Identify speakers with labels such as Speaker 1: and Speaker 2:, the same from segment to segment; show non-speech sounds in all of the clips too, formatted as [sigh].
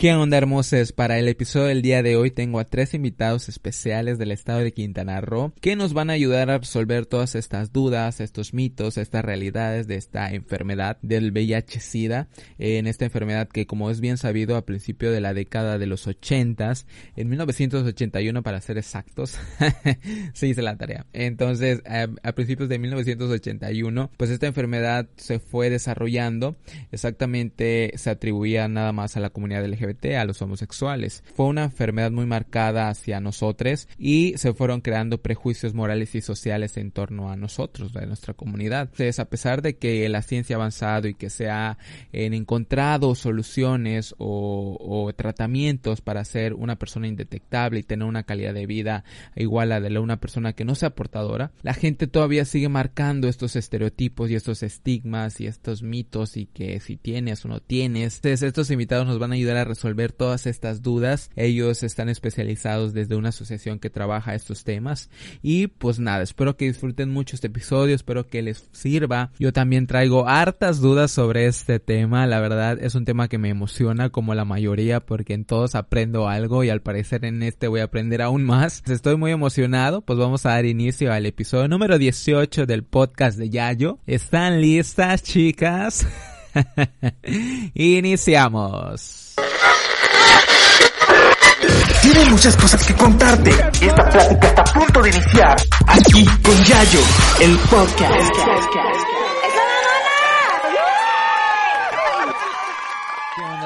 Speaker 1: ¿Qué onda hermosas? Para el episodio del día de hoy tengo a tres invitados especiales del estado de Quintana Roo que nos van a ayudar a resolver todas estas dudas, estos mitos, estas realidades de esta enfermedad del VIH-Sida, en esta enfermedad que como es bien sabido a principio de la década de los 80 en 1981 para ser exactos, [laughs] se hice la tarea. Entonces, a, a principios de 1981, pues esta enfermedad se fue desarrollando, exactamente se atribuía nada más a la comunidad LGBT a los homosexuales. Fue una enfermedad muy marcada hacia nosotros y se fueron creando prejuicios morales y sociales en torno a nosotros, de nuestra comunidad. Entonces, a pesar de que la ciencia ha avanzado y que se ha encontrado soluciones o, o tratamientos para ser una persona indetectable y tener una calidad de vida igual a la de una persona que no sea portadora, la gente todavía sigue marcando estos estereotipos y estos estigmas y estos mitos y que si tienes o no tienes. Entonces, estos invitados nos van a ayudar a resolver todas estas dudas. Ellos están especializados desde una asociación que trabaja estos temas. Y pues nada, espero que disfruten mucho este episodio, espero que les sirva. Yo también traigo hartas dudas sobre este tema. La verdad es un tema que me emociona como la mayoría porque en todos aprendo algo y al parecer en este voy a aprender aún más. [laughs] Estoy muy emocionado, pues vamos a dar inicio al episodio número 18 del podcast de Yayo. ¿Están listas, chicas? [laughs] Iniciamos.
Speaker 2: Tiene muchas cosas que contarte. Esta plática está a punto de iniciar. Aquí con Yayo, el podcast.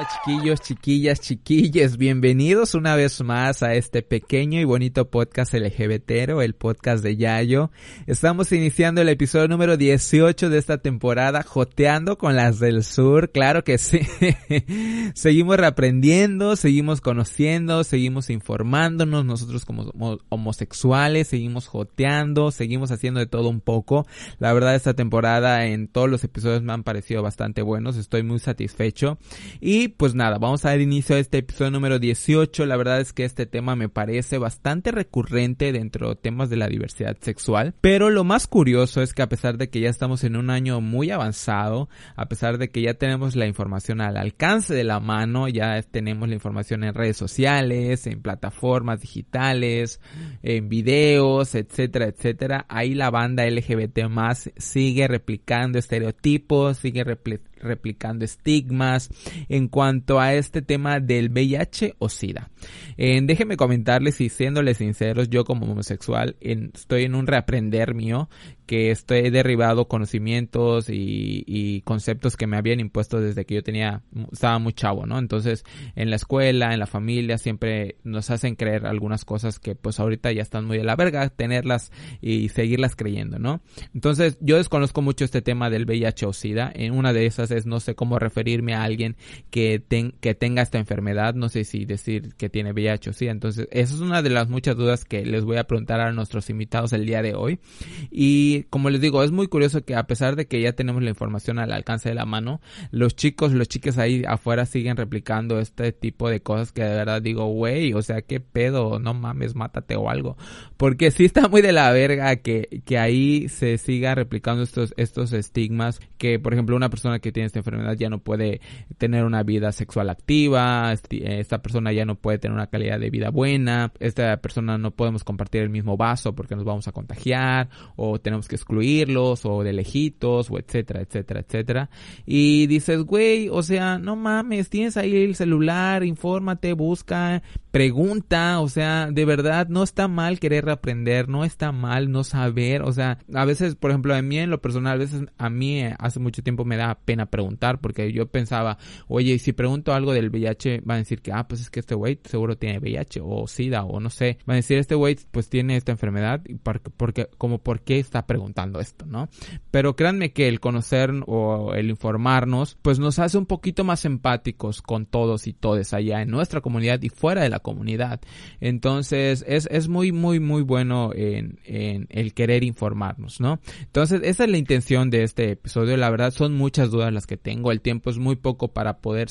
Speaker 1: ¿Qué onda chiquillos, chiquillas, chiquilles? Bienvenidos una vez más a este pequeño y bonito podcast LGBTero, el podcast de Yayo. Estamos iniciando el episodio número 18 de esta temporada, joteando con las del sur, claro que sí. [laughs] seguimos reaprendiendo, seguimos conociendo, seguimos informándonos, nosotros como homosexuales, seguimos joteando, seguimos haciendo de todo un poco. La verdad esta temporada en todos los episodios me han parecido bastante buenos, estoy muy satisfecho. Y pues nada, vamos a dar inicio a este episodio número 18. La verdad es que este tema me parece bastante recurrente dentro de temas de la diversidad sexual. Pero lo más curioso es que a pesar de que ya estamos en un año muy avanzado, a pesar de que ya tenemos la información al alcance de la mano, ya tenemos la información en redes sociales, en plataformas digitales, en videos, etcétera, etcétera, ahí la banda LGBT más sigue replicando estereotipos, sigue replicando estigmas en cuanto a este tema del VIH o SIDA. Eh, déjenme comentarles y siéndoles sinceros, yo como homosexual en, estoy en un reaprender mío que estoy derribado conocimientos y, conceptos que me habían impuesto desde que yo tenía, estaba muy chavo, ¿no? Entonces, en la escuela, en la familia, siempre nos hacen creer algunas cosas que pues ahorita ya están muy de la verga, tenerlas y seguirlas creyendo, ¿no? Entonces, yo desconozco mucho este tema del VIH o SIDA. En una de esas es no sé cómo referirme a alguien que, ten, que tenga esta enfermedad, no sé si decir que tiene VIH o SIDA. Entonces, esa es una de las muchas dudas que les voy a preguntar a nuestros invitados el día de hoy. Y como les digo, es muy curioso que a pesar de que ya tenemos la información al alcance de la mano, los chicos, los chicos ahí afuera siguen replicando este tipo de cosas que de verdad digo, güey, o sea, qué pedo, no mames, mátate o algo. Porque sí está muy de la verga que, que ahí se siga replicando estos, estos estigmas, que por ejemplo una persona que tiene esta enfermedad ya no puede tener una vida sexual activa, esta persona ya no puede tener una calidad de vida buena, esta persona no podemos compartir el mismo vaso porque nos vamos a contagiar, o tenemos que excluirlos o de lejitos o etcétera, etcétera, etcétera. Y dices, güey, o sea, no mames, tienes ahí el celular, infórmate, busca, pregunta, o sea, de verdad no está mal querer aprender, no está mal no saber, o sea, a veces, por ejemplo, a mí en lo personal, a veces a mí eh, hace mucho tiempo me da pena preguntar porque yo pensaba, oye, si pregunto algo del VIH, van a decir que, ah, pues es que este güey seguro tiene VIH o SIDA o no sé, van a decir, este güey pues tiene esta enfermedad, porque, como por qué está preguntando esto, ¿no? Pero créanme que el conocer o el informarnos, pues nos hace un poquito más empáticos con todos y todes allá en nuestra comunidad y fuera de la comunidad. Entonces, es, es muy, muy, muy bueno en, en el querer informarnos, ¿no? Entonces, esa es la intención de este episodio. La verdad, son muchas dudas las que tengo. El tiempo es muy poco para poder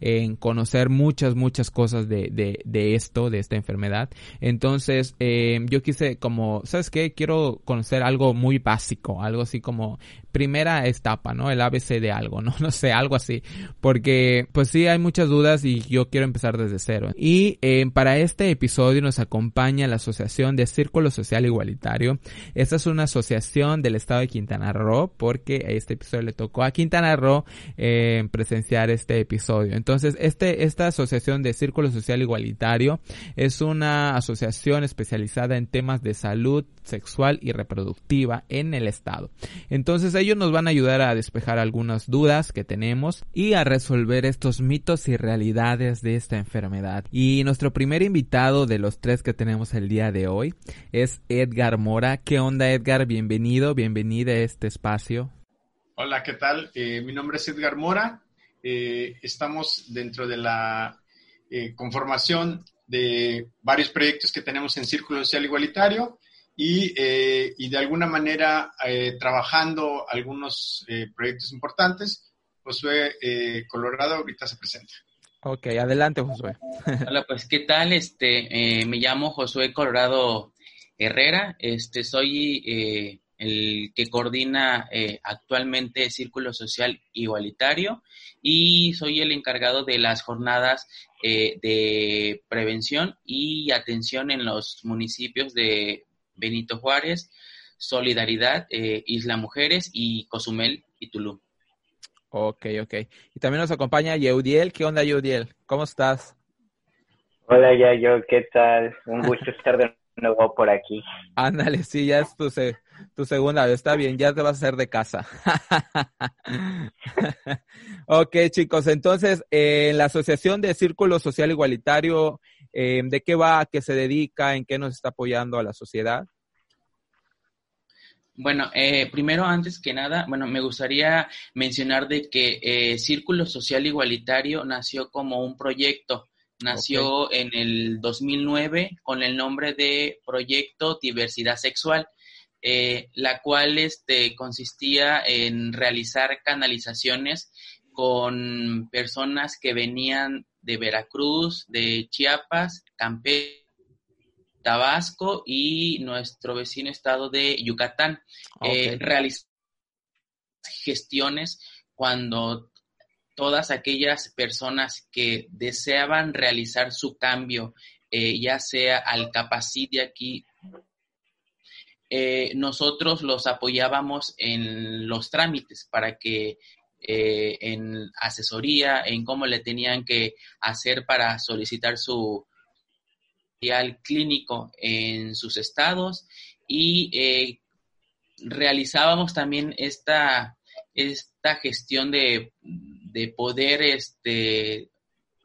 Speaker 1: eh, conocer muchas, muchas cosas de, de, de, esto, de esta enfermedad. Entonces, eh, yo quise como, ¿sabes qué? Quiero conocer algo muy básico, algo así como primera etapa, ¿no? El ABC de algo, ¿no? [laughs] No sé, algo así. Porque, pues sí, hay muchas dudas y yo quiero empezar desde cero. Y eh, para este episodio nos acompaña la Asociación de Círculo Social Igualitario. Esta es una asociación del estado de Quintana Roo porque este episodio le tocó a Quintana Roo eh, presenciar este episodio. Entonces, este, esta asociación de Círculo Social Igualitario es una asociación especializada en temas de salud sexual y reproductiva en el estado. Entonces, ellos nos van a ayudar a despejar algunas dudas que tenemos y a resolver estos mitos y realidades de esta enfermedad. Y nuestro primer invitado de los tres que tenemos el día de hoy es Edgar Mora. ¿Qué onda Edgar? Bienvenido, bienvenido a este espacio.
Speaker 3: Hola, ¿qué tal? Eh, mi nombre es Edgar Mora. Eh, estamos dentro de la eh, conformación de varios proyectos que tenemos en Círculo Social Igualitario y, y de alguna manera trabajando algunos proyectos importantes. Josué Colorado ahorita se presenta.
Speaker 1: Ok, adelante Josué. [laughs]
Speaker 4: Hola, pues ¿qué tal? Este, me llamo Josué Colorado Herrera, este, soy el que coordina eh, actualmente Círculo Social Igualitario y soy el encargado de las jornadas eh, de prevención y atención en los municipios de Benito Juárez, Solidaridad, eh, Isla Mujeres y Cozumel y Tulum.
Speaker 1: Ok, ok. Y también nos acompaña Yeudiel. ¿Qué onda, Yeudiel? ¿Cómo estás?
Speaker 5: Hola, Yayo. ¿Qué tal? Un gusto estar de nuevo por aquí.
Speaker 1: Ándale, sí, ya es tu, tu segunda vez, está bien, ya te vas a hacer de casa. [laughs] ok, chicos, entonces, en la Asociación de Círculo Social Igualitario, em, ¿de qué va? ¿A qué se dedica? ¿En qué nos está apoyando a la sociedad?
Speaker 4: Bueno, eh, primero, antes que nada, bueno, me gustaría mencionar de que eh, Círculo Social Igualitario nació como un proyecto Nació en el 2009 con el nombre de Proyecto Diversidad Sexual, eh, la cual este, consistía en realizar canalizaciones con personas que venían de Veracruz, de Chiapas, Campeche, Tabasco y nuestro vecino estado de Yucatán. Eh, realizar gestiones cuando todas aquellas personas que deseaban realizar su cambio, eh, ya sea al capacite aquí, eh, nosotros los apoyábamos en los trámites para que eh, en asesoría, en cómo le tenían que hacer para solicitar su clínico en sus estados y realizábamos también esta, esta gestión de de poder este,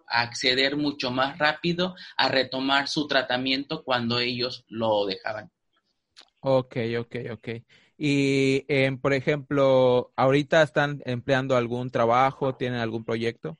Speaker 4: acceder mucho más rápido a retomar su tratamiento cuando ellos lo dejaban.
Speaker 1: Ok, ok, ok. Y, em, por ejemplo, ¿ahorita están empleando algún trabajo? ¿Tienen algún proyecto?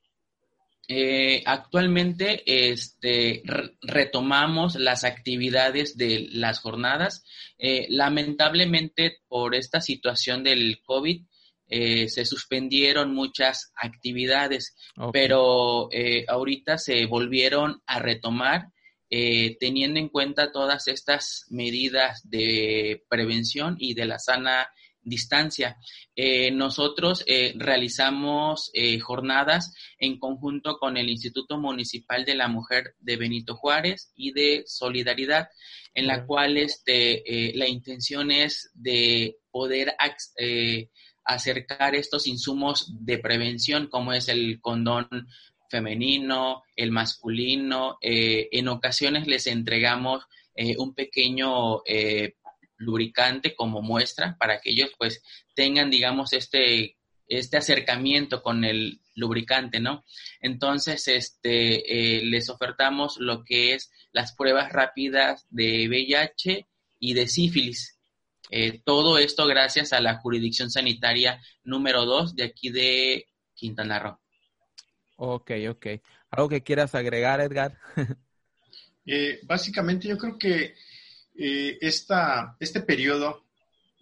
Speaker 4: Eh, actualmente este, retomamos las actividades de las jornadas. Eh, lamentablemente, por esta situación del COVID, eh, se suspendieron muchas actividades, pero ahorita se volvieron a retomar eh, teniendo en cuenta todas estas medidas de prevención y de la sana distancia. nosotros realizamos jornadas en conjunto con el Instituto Municipal de la Mujer de Benito Juárez y de Solidaridad, en la cual este, la intención es de poder acercar estos insumos de prevención como es el condón femenino, el masculino. Eh, en ocasiones les entregamos eh, un pequeño eh, lubricante como muestra para que ellos pues tengan, digamos, este, este acercamiento con el lubricante, ¿no? Entonces, este, les ofertamos lo que es las pruebas rápidas de VIH y de sífilis. Todo esto gracias a la jurisdicción sanitaria número 2 de aquí de Quintana Roo.
Speaker 1: Ok, ok. ¿Algo que quieras agregar, Edgar? [laughs]
Speaker 3: Eh, básicamente yo creo que eh, este periodo,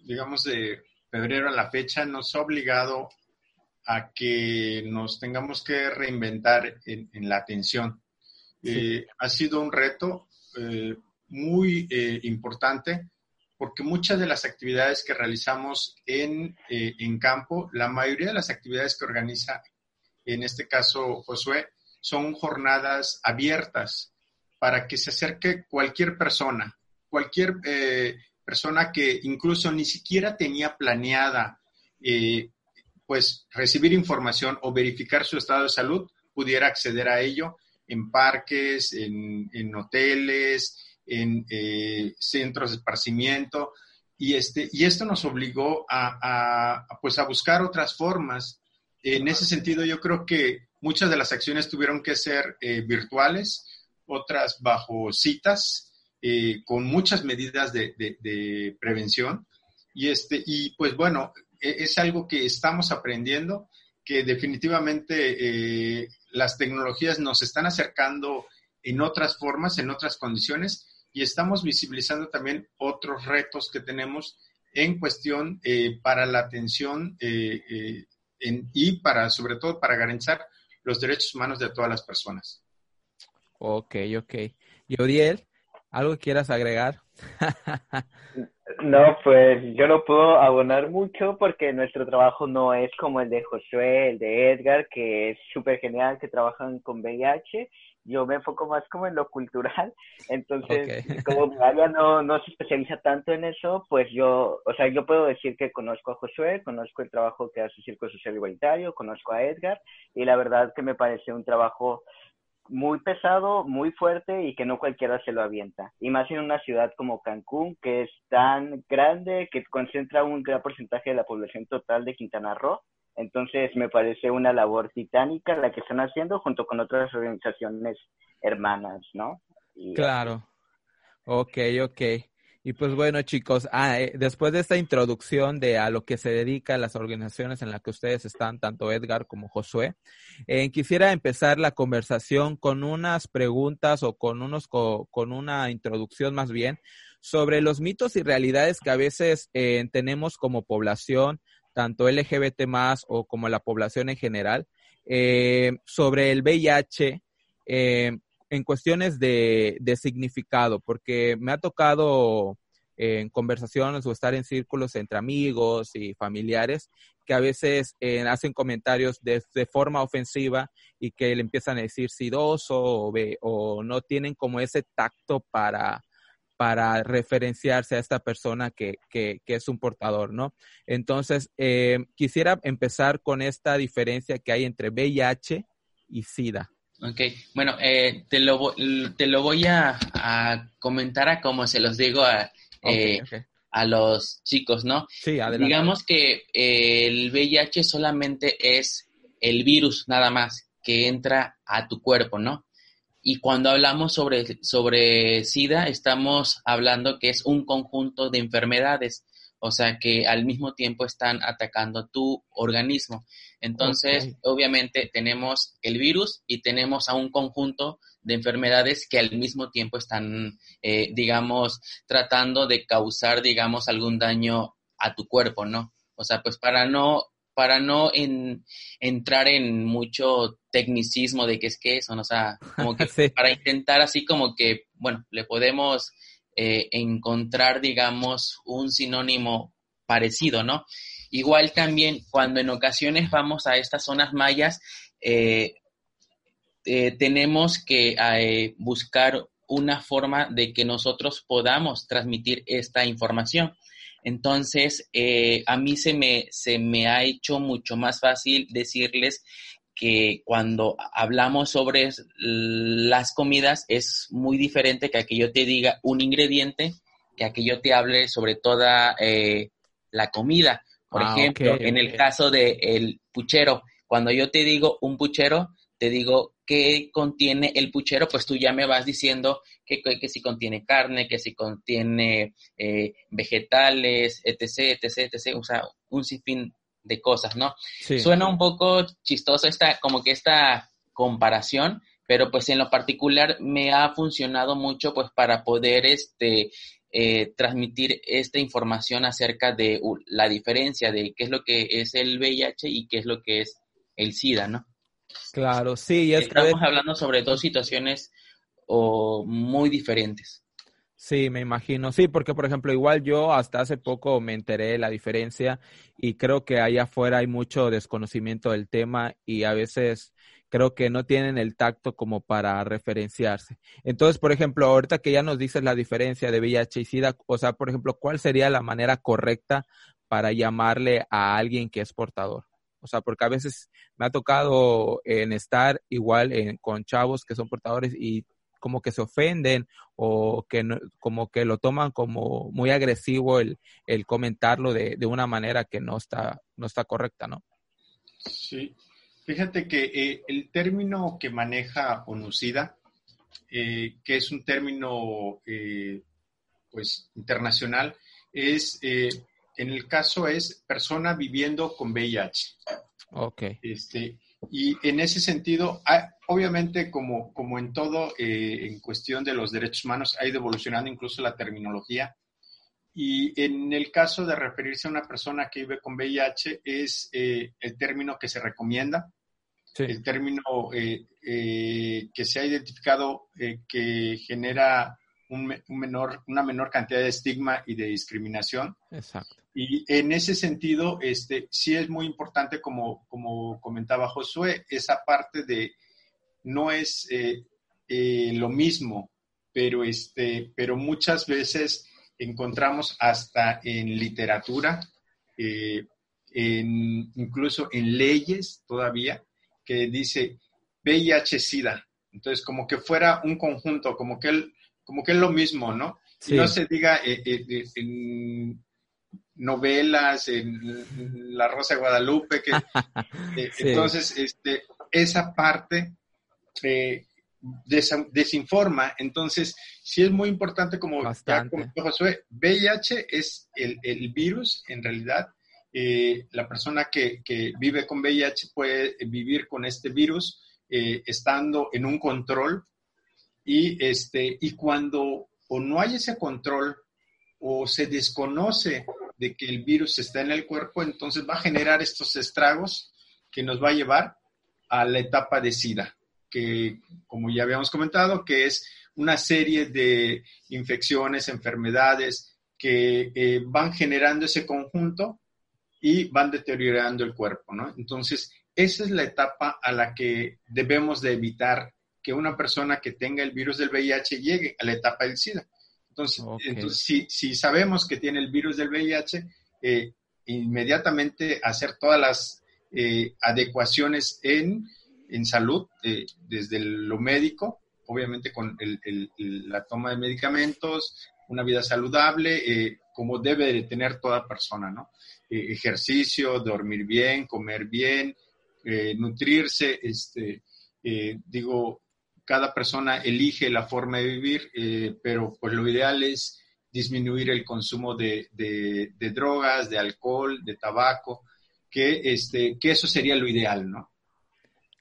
Speaker 3: digamos de febrero a la fecha, nos ha obligado a que nos tengamos que reinventar en, la atención. ha sido un reto muy importante porque muchas de las actividades que realizamos en, eh, en campo, la mayoría de las actividades que organiza, en este caso Josué, son jornadas abiertas para que se acerque cualquier persona, cualquier eh, persona que incluso ni siquiera tenía planeada eh, pues recibir información o verificar su estado de salud, pudiera acceder a ello en parques, en, hoteles, en eh, centros de esparcimiento. Y, este, y esto nos obligó a, pues a buscar otras formas. En ese sentido, yo creo que muchas de las acciones tuvieron que ser eh, virtuales, otras bajo citas, eh, con muchas medidas de, de, prevención. Y, este, y pues bueno, e, es algo que estamos aprendiendo, que definitivamente eh, las tecnologías nos están acercando en otras formas, en otras condiciones, y estamos visibilizando también otros retos que tenemos en cuestión eh, para la atención eh, y para, sobre todo, para garantizar los derechos humanos de todas las personas.
Speaker 1: Ok, ok. Y Odiel, ¿algo que quieras agregar?
Speaker 5: No, pues yo no puedo abonar mucho porque nuestro trabajo no es como el de Josué, el de Edgar, que es súper genial, que trabajan con VIH. Yo me enfoco más como en lo cultural. [laughs] Entonces, como mi área no, no se especializa tanto en eso, pues yo, o sea, yo puedo decir que conozco a Josué, conozco el trabajo que hace Circo Social Igualitario, conozco a Edgar, y la verdad que me parece un trabajo muy pesado, muy fuerte y que no cualquiera se lo avienta. Y más en una ciudad como Cancún, que es tan grande, que concentra un gran porcentaje de la población total de Quintana Roo. Entonces me parece una labor titánica la que están haciendo junto con otras organizaciones hermanas, ¿no?
Speaker 1: claro. Ok, ok. Y pues bueno, chicos, ah, eh, después de esta introducción de a lo que se dedica las organizaciones en las que ustedes están, tanto Edgar como Josué, eh, quisiera empezar la conversación con unas preguntas o con unos con una introducción más bien sobre los mitos y realidades que a veces eh, tenemos como población, tanto LGBT más o como la población en general, sobre el VIH en cuestiones de, de, significado, porque me ha tocado eh, en conversaciones o estar en círculos entre amigos y familiares que a veces eh, hacen comentarios de, de, forma ofensiva y que le empiezan a decir sidoso o, o no tienen como ese tacto para, para referenciarse a esta persona que, que, que es un portador, ¿no? Entonces, eh, quisiera empezar con esta diferencia que hay entre VIH y SIDA.
Speaker 4: Ok, bueno, eh, te, lo, te lo voy a, comentar a como se los digo a, eh, a los chicos, ¿no?
Speaker 1: Sí, adelante.
Speaker 4: Digamos que eh, el VIH solamente es el virus nada más que entra a tu cuerpo, ¿no? Y cuando hablamos sobre, sobre SIDA, estamos hablando que es un conjunto de enfermedades o sea que al mismo tiempo están atacando tu organismo. Entonces, obviamente tenemos el virus y tenemos a un conjunto de enfermedades que al mismo tiempo están, eh, digamos, tratando de causar, digamos, algún daño a tu cuerpo, ¿no? O sea, pues para no para no entrar en mucho tecnicismo de qué es que eso, ¿no? o sea, como que [laughs] para intentar así como que, bueno, le podemos eh, encontrar, digamos, un sinónimo parecido, ¿no? Igual también cuando en ocasiones vamos a estas zonas mayas, eh, eh, tenemos que buscar una forma de que nosotros podamos transmitir esta información. Entonces, a mí se me, se me ha hecho mucho más fácil decirles que cuando hablamos sobre las comidas es muy diferente que a que yo te diga un ingrediente que a que yo te hable sobre toda eh, la comida. Por ah, ejemplo, en el caso del el puchero, cuando yo te digo un puchero, te digo qué contiene el puchero, pues tú ya me vas diciendo que, que, si contiene carne, que si contiene eh, vegetales, etc., etc., etc., o sea, un sinfín de cosas, ¿no? Suena un poco chistoso esta, como que esta comparación, pero pues en lo particular me ha funcionado mucho pues para poder este eh, transmitir esta información acerca de la diferencia de qué es lo que es el VIH y qué es lo que es el SIDA, ¿no?
Speaker 1: Claro, sí,
Speaker 4: estamos hablando sobre dos situaciones o muy diferentes.
Speaker 1: Sí, me imagino. Sí, porque por ejemplo, igual yo hasta hace poco me enteré de la diferencia y creo que allá afuera hay mucho desconocimiento del tema y a veces creo que no tienen el tacto como para referenciarse. Entonces, por ejemplo, ahorita que ya nos dices la diferencia de VIH y SIDA, o sea, por ejemplo, ¿cuál sería la manera correcta para llamarle a alguien que es portador? O sea, porque a veces me ha tocado en estar igual con chavos que son portadores y como que se ofenden o que como que lo toman como muy agresivo el, el comentarlo de, de, una manera que no está, no está correcta, ¿no?
Speaker 3: Sí, fíjate que eh, el término que maneja ONUCIDA, eh, que es un término eh, pues internacional, es, en el caso es persona viviendo con VIH.
Speaker 1: Ok.
Speaker 3: Este, y en ese sentido, obviamente, como, como en todo, eh, en cuestión de los derechos humanos, ha ido evolucionando incluso la terminología. Y en el caso de referirse a una persona que vive con VIH, es eh, el término que se recomienda, el término eh, que se ha identificado que genera un, menor, una menor cantidad de estigma y de discriminación.
Speaker 1: Exacto.
Speaker 3: Y en ese sentido, este, sí es muy importante, como, como comentaba Josué, esa parte de no es eh, eh, lo mismo, pero, este, pero muchas veces encontramos hasta en literatura, eh, en, incluso en leyes todavía, que dice VIH-Sida. Entonces, como que fuera un conjunto, como que, como que es lo mismo, ¿no? No se diga en novelas, en La Rosa de Guadalupe, que [laughs] eh, entonces este, esa parte eh, desinforma. Entonces, sí es muy importante, como ya comentó Josué, VIH es el, virus, en realidad. Eh, la persona que, que, vive con VIH puede vivir con este virus estando en un control y, este, y cuando o no hay ese control o se desconoce de que el virus está en el cuerpo, entonces va a generar estos estragos que nos va a llevar a la etapa de SIDA, que como ya habíamos comentado, que es una serie de infecciones, enfermedades que eh, van generando ese conjunto y van deteriorando el cuerpo. Entonces, esa es la etapa a la que debemos de evitar que una persona que tenga el virus del VIH llegue a la etapa del SIDA. Entonces, si, sabemos que tiene el virus del VIH, eh, inmediatamente hacer todas las eh, adecuaciones en, salud, eh, desde lo médico, obviamente con la toma de medicamentos, una vida saludable, como debe de tener toda persona, ¿no? ejercicio, dormir bien, comer bien, nutrirse, este, digo, cada persona elige la forma de vivir, eh, pero pues lo ideal es disminuir el consumo de, drogas, de alcohol, de tabaco, que, este, que eso sería lo ideal, ¿no?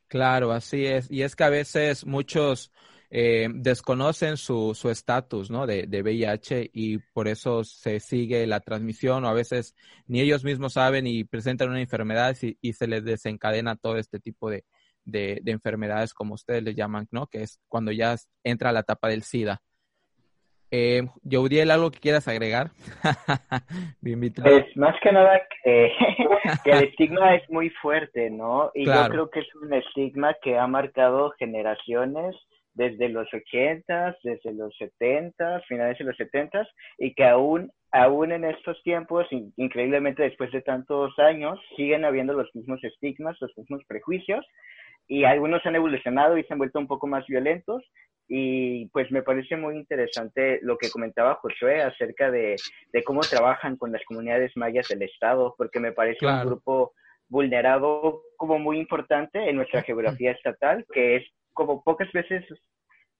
Speaker 1: Claro, así es. Y es que a veces muchos eh, desconocen su estatus, ¿no? De, de, VIH y por eso se sigue la transmisión o a veces ni ellos mismos saben y presentan una enfermedad y se les desencadena todo este tipo de, de, enfermedades como ustedes le llaman, ¿no? Que es cuando ya entra la etapa del SIDA. Eh, Yaudiel, ¿algo que quieras agregar? [laughs]
Speaker 5: pues más que nada [laughs] que, el estigma es muy fuerte, ¿no? Y yo creo que es un estigma que ha marcado generaciones desde los 80, desde los 70, finales de los 70, y que aún, aún en estos tiempos, increíblemente después de tantos años, siguen habiendo los mismos estigmas, los mismos prejuicios, y algunos han evolucionado y se han vuelto un poco más violentos. Y pues me parece muy interesante lo que comentaba Josué acerca de, de cómo trabajan con las comunidades mayas del Estado, porque me parece un grupo vulnerado como muy importante en nuestra [laughs] geografía estatal, que es como pocas veces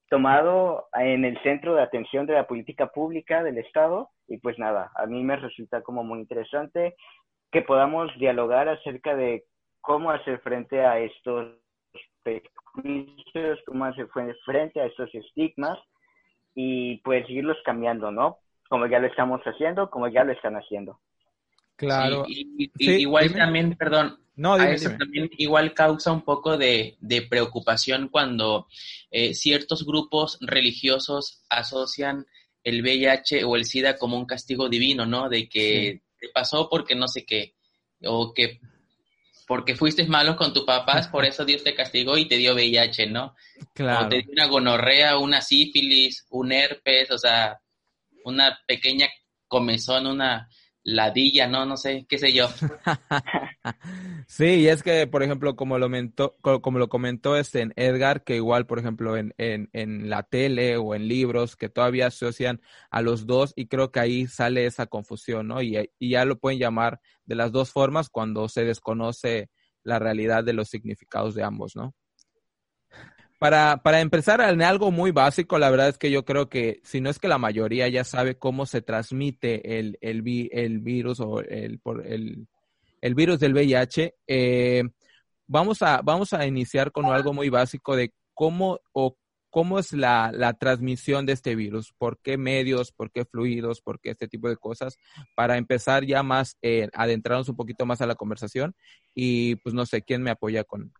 Speaker 5: tomado en el centro de atención de la política pública del Estado. Y pues nada, a mí me resulta como muy interesante que podamos dialogar acerca de cómo hacer frente a estos prejuicios, cómo hacer frente a estos estigmas y pues irlos cambiando, ¿no? Como ya lo estamos haciendo, como ya lo están haciendo.
Speaker 1: Claro.
Speaker 4: y, igual también, perdón, no, eso también igual causa un poco de, preocupación cuando eh, ciertos grupos religiosos asocian el VIH o el SIDA como un castigo divino, ¿no? De que te pasó porque no sé qué, o que porque fuiste malo con tus papás, por eso Dios te castigó y te dio VIH, ¿no? Claro. O te dio una gonorrea, una sífilis, un herpes, o sea, una pequeña comezón, una ladilla, no, no sé, qué sé yo. [laughs]
Speaker 1: sí, y es que, por ejemplo, como lo, comentó, como lo comentó este en Edgar, que igual, por ejemplo, en, en, en la tele o en libros, que todavía asocian a los dos, y creo que ahí sale esa confusión, ¿no? Y, y ya lo pueden llamar de las dos formas cuando se desconoce la realidad de los significados de ambos, ¿no? Para, para empezar en algo muy básico, la verdad es que yo creo que, si no es que la mayoría ya sabe cómo se transmite el, el, el virus o el, por el, el virus del VIH, eh, vamos, a, vamos a iniciar con algo muy básico de cómo o cómo es la, la, transmisión de este virus, por qué medios, por qué fluidos, por qué este tipo de cosas, para empezar ya más, eh, adentrarnos un poquito más a la conversación y pues no sé, ¿quién me apoya con,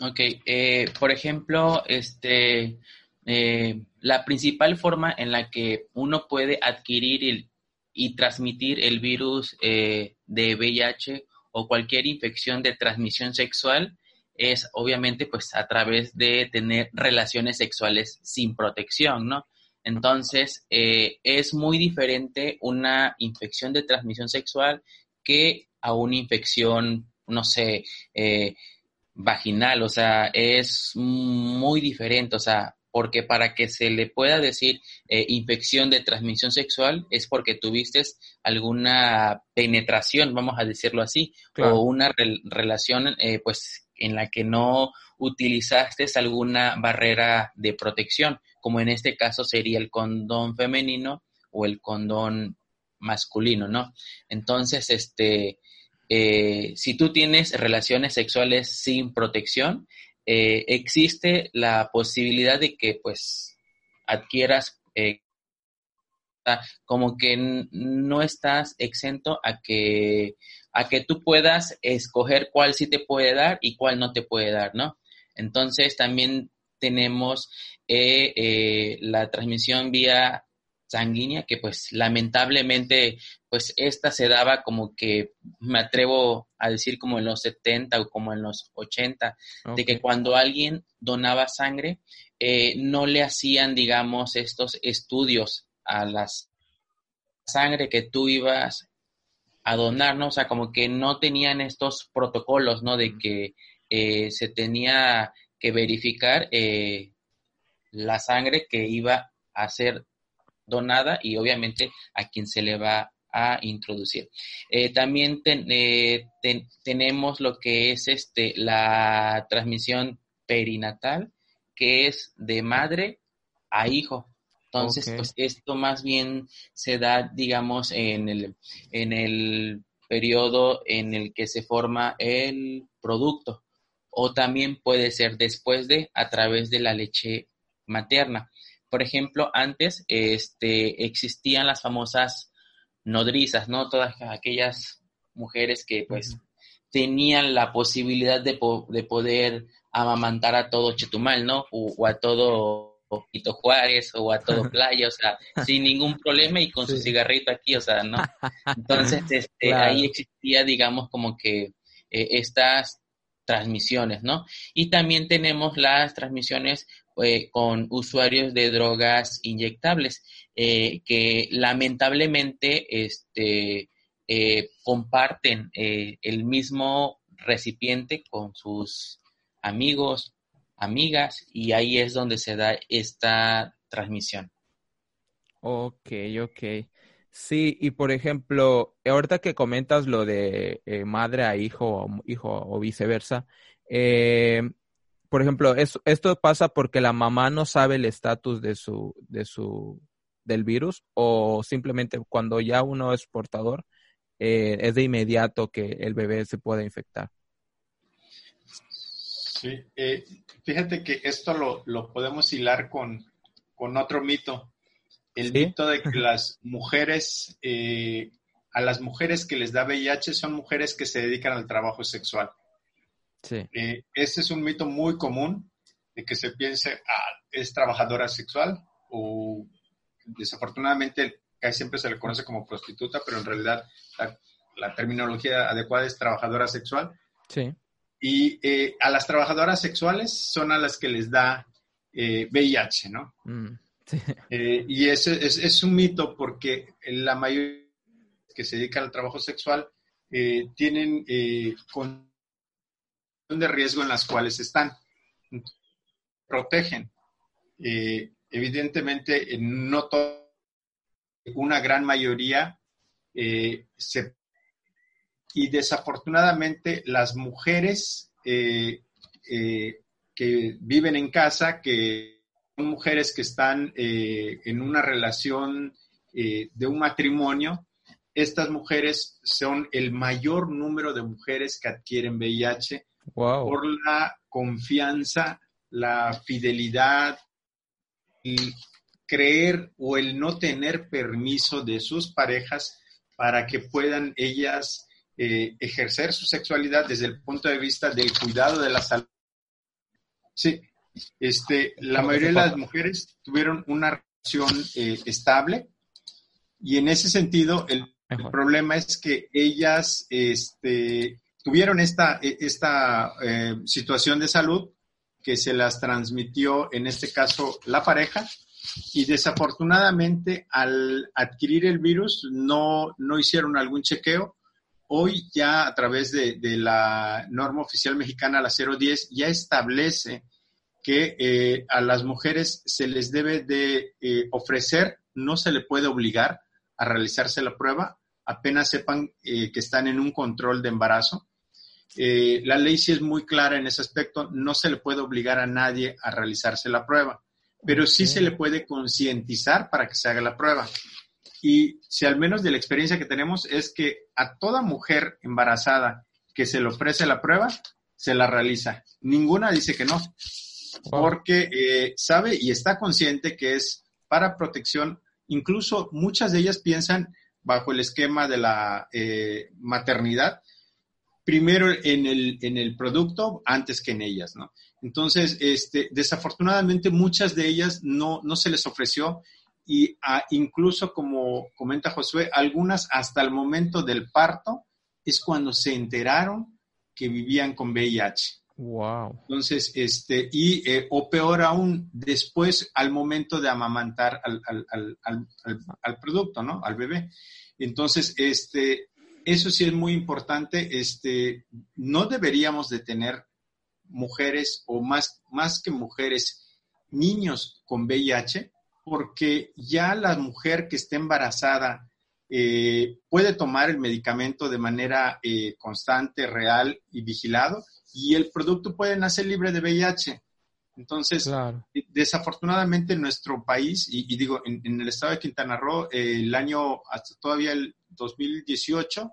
Speaker 4: Ok, eh, por ejemplo, este, eh, la principal forma en la que uno puede adquirir y transmitir el virus eh, de VIH o cualquier infección de transmisión sexual es obviamente pues a través de tener relaciones sexuales sin protección, ¿no? Entonces, es muy diferente una infección de transmisión sexual que a una infección, no sé, eh, vaginal, o sea, es muy diferente, o sea, porque para que se le pueda decir eh, infección de transmisión sexual es porque tuviste alguna penetración, vamos a decirlo así, o una relación eh, pues en la que no utilizaste alguna barrera de protección, como en este caso sería el condón femenino o el condón masculino, ¿no? Entonces, este, eh, si tú tienes relaciones sexuales sin protección, eh, existe la posibilidad de que pues adquieras eh, como que no estás exento a que a que tú puedas escoger cuál sí te puede dar y cuál no te puede dar, ¿no? Entonces también tenemos la transmisión vía sanguínea que pues lamentablemente pues esta se daba como que me atrevo a decir como en los 70 o como en los 80 de que cuando alguien donaba sangre eh, no le hacían digamos estos estudios a la sangre que tú ibas a donar, ¿no? O sea, como que no tenían estos protocolos, ¿no? De que eh, se tenía que verificar eh, la sangre que iba a ser donada y obviamente a quien se le va a introducir. Eh, también eh, tenemos lo que es este, la transmisión perinatal, que es de madre a hijo. Entonces, pues esto más bien se da, digamos, en el, en el periodo en el que se forma el producto. O también puede ser después de, a través de la leche materna. Por ejemplo, antes este, existían las famosas nodrizas, ¿no? Todas aquellas mujeres que pues tenían la posibilidad de, de, poder amamantar a todo Chetumal, ¿no? O, a todo Pito Juárez o a todo [laughs] Playa, o sea, sin ningún problema y con su cigarrito aquí, o sea, ¿no? [laughs] Entonces, este, ahí existía, digamos, como que eh, estas transmisiones, ¿no? Y también tenemos las transmisiones eh, con usuarios de drogas inyectables eh, que lamentablemente este, eh, comparten el mismo recipiente con sus amigos, amigas y ahí es donde se da esta transmisión.
Speaker 1: Ok, ok. Sí, y por ejemplo, ahorita que comentas lo de madre a hijo, hijo o viceversa, eh, por ejemplo, esto pasa porque la mamá no sabe el estatus de su, de su, del virus o simplemente cuando ya uno es portador, eh, es de inmediato que el bebé se pueda infectar.
Speaker 3: Sí, eh, fíjate que esto lo, lo podemos hilar con, con, otro mito, el mito de que [laughs] las mujeres, eh, a las mujeres que les da VIH son mujeres que se dedican al trabajo sexual. Eh, ese es un mito muy común de que se piense, ah, es trabajadora sexual o desafortunadamente casi siempre se le conoce como prostituta, pero en realidad la, terminología adecuada es trabajadora sexual.
Speaker 1: Sí.
Speaker 3: Y eh, a las trabajadoras sexuales son a las que les da VIH, ¿no? Mm, [laughs] y ese es, es, un mito porque la mayoría que se dedica al trabajo sexual tienen con de riesgo en las cuales están. Protegen. Eh, evidentemente, no todo, una gran mayoría eh, se, y desafortunadamente las mujeres eh, que viven en casa, que son mujeres que están en una relación de un matrimonio, estas mujeres son el mayor número de mujeres que adquieren VIH por la confianza, la fidelidad, el creer o el no tener permiso de sus parejas para que puedan ellas eh, ejercer su sexualidad desde el punto de vista del cuidado de la salud. Sí, este, la mayoría de las mujeres tuvieron una relación eh, estable y en ese sentido el, el, problema es que ellas este, tuvieron esta, e, esta eh, situación de salud que se las transmitió, en este caso, la pareja, y desafortunadamente al adquirir el virus no, no hicieron algún chequeo. Hoy ya a través de, la norma oficial mexicana, la 010, ya establece que eh, a las mujeres se les debe de eh, ofrecer, no se le puede obligar a realizarse la prueba, apenas sepan que están en un control de embarazo eh, la ley sí es muy clara en ese aspecto, no se le puede obligar a nadie a realizarse la prueba, pero sí se le puede concientizar para que se haga la prueba. Y si al menos de la experiencia que tenemos es que a toda mujer embarazada que se le ofrece la prueba, se la realiza. Ninguna dice que no, porque eh, sabe y está consciente que es para protección. Incluso muchas de ellas piensan bajo el esquema de la eh, maternidad, primero en el, en el producto antes que en ellas, ¿no? Entonces, este, desafortunadamente muchas de ellas no, no se les ofreció y incluso como comenta Josué, algunas hasta el momento del parto es cuando se enteraron que vivían con VIH.
Speaker 1: Wow.
Speaker 3: Entonces, este, y, eh, o peor aún, después al momento de amamantar al, al, al, al, producto, ¿no? Al bebé. Entonces, este, eso sí es muy importante. Este, no deberíamos de tener mujeres o más, más que mujeres, niños con VIH, porque ya la mujer que esté embarazada eh, puede tomar el medicamento de manera eh, constante, real y vigilado, y el producto puede nacer libre de VIH. Entonces, desafortunadamente en nuestro país, y, digo, en, el estado de Quintana Roo, el año, hasta todavía el 2018,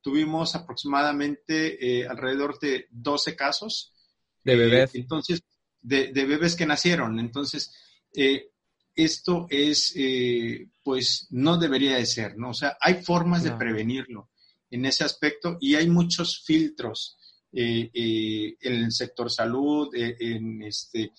Speaker 3: tuvimos aproximadamente eh, alrededor de 12 casos.
Speaker 1: De bebés.
Speaker 3: Eh, entonces, de, bebés que nacieron. Entonces, eh, esto es, pues, no debería de ser, ¿no? O sea, hay formas de prevenirlo en ese aspecto y hay muchos filtros en el sector salud, en este,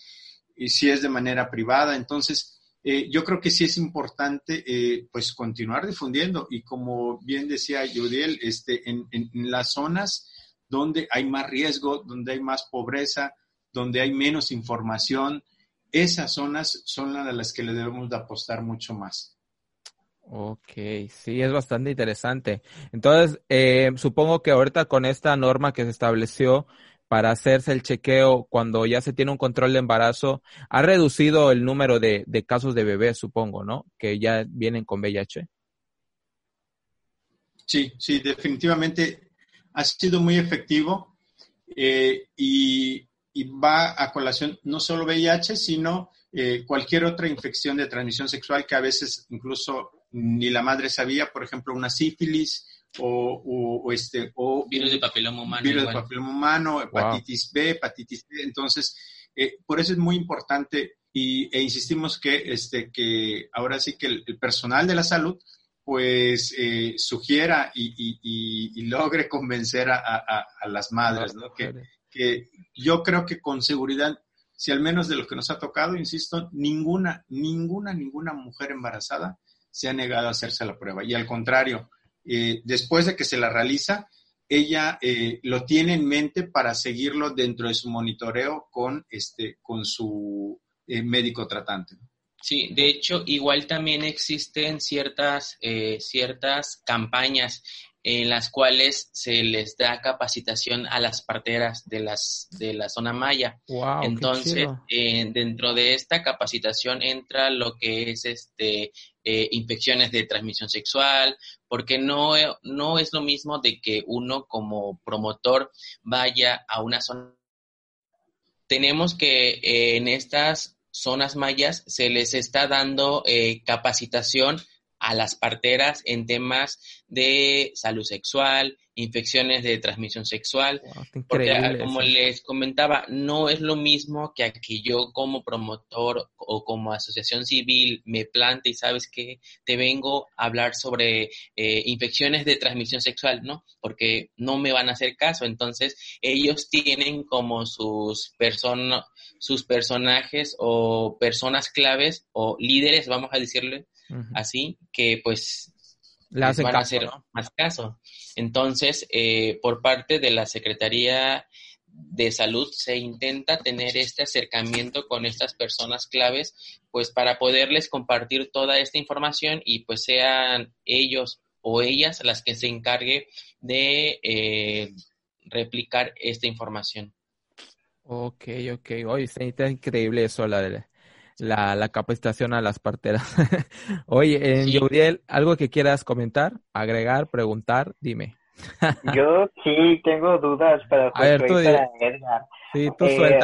Speaker 3: y si es de manera privada. Entonces, eh, yo creo que sí es importante eh, pues continuar difundiendo y como bien decía Yudiel, este, en, las zonas donde hay más riesgo, donde hay más pobreza, donde hay menos información, esas zonas son las a las que le debemos de apostar mucho más.
Speaker 1: Ok, sí, es bastante interesante. Entonces, eh, supongo que ahorita con esta norma que se estableció, para hacerse el chequeo cuando ya se tiene un control de embarazo, ha reducido el número de, casos de bebés, supongo, ¿no? Que ya vienen con VIH.
Speaker 3: Sí, sí, definitivamente ha sido muy efectivo eh, y, va a colación no solo VIH, sino eh, cualquier otra infección de transmisión sexual que a veces incluso ni la madre sabía, por ejemplo, una sífilis, o, este, o
Speaker 4: virus de papiloma humano.
Speaker 3: Virus de papiloma humano, hepatitis B, hepatitis C. Entonces, eh, por eso es muy importante y, e insistimos que, este, que ahora sí que el, personal de la salud pues eh, sugiera y, logre convencer a, las madres, ¿no? Que, que, yo creo que con seguridad si al menos de lo que nos ha tocado, insisto, ninguna, ninguna, ninguna mujer embarazada se ha negado a hacerse la prueba. Y al contrario, eh, después de que se la realiza, ella eh, lo tiene en mente para seguirlo dentro de su monitoreo con, este, con su eh, médico tratante.
Speaker 4: Sí, de hecho, igual también existen ciertas, ciertas campañas en las cuales se les da capacitación a las parteras de las de la zona maya. Entonces, eh, dentro de esta capacitación entra lo que es este eh, infecciones de transmisión sexual, porque no, no es lo mismo de que uno como promotor vaya a una zona. Tenemos que eh, en estas zonas mayas se les está dando capacitación a las parteras en temas de salud sexual, infecciones de transmisión sexual, porque ah, como les comentaba, no es lo mismo que a que yo como promotor o como asociación civil me plante y sabes que te vengo a hablar sobre eh, infecciones de transmisión sexual, ¿no? Porque no me van a hacer caso, entonces ellos tienen como sus personas sus personajes o personas claves o líderes, vamos a decirle, así, que pues
Speaker 1: les van
Speaker 4: a hacer más caso. Entonces, eh, por parte de la Secretaría de Salud se intenta tener este acercamiento con estas personas claves, pues para poderles compartir toda esta información y pues sean ellos o ellas las que se encargue de eh, replicar esta información.
Speaker 1: Ok, ok. Oye, está increíble eso, la de la, la capacitación a las parteras. [laughs] Oye, en sí. ¿algo que quieras comentar, agregar, preguntar? Dime. [laughs]
Speaker 5: Yo sí tengo dudas para,
Speaker 1: a ver, tú,
Speaker 5: para Edgar.
Speaker 1: Sí, tú eh,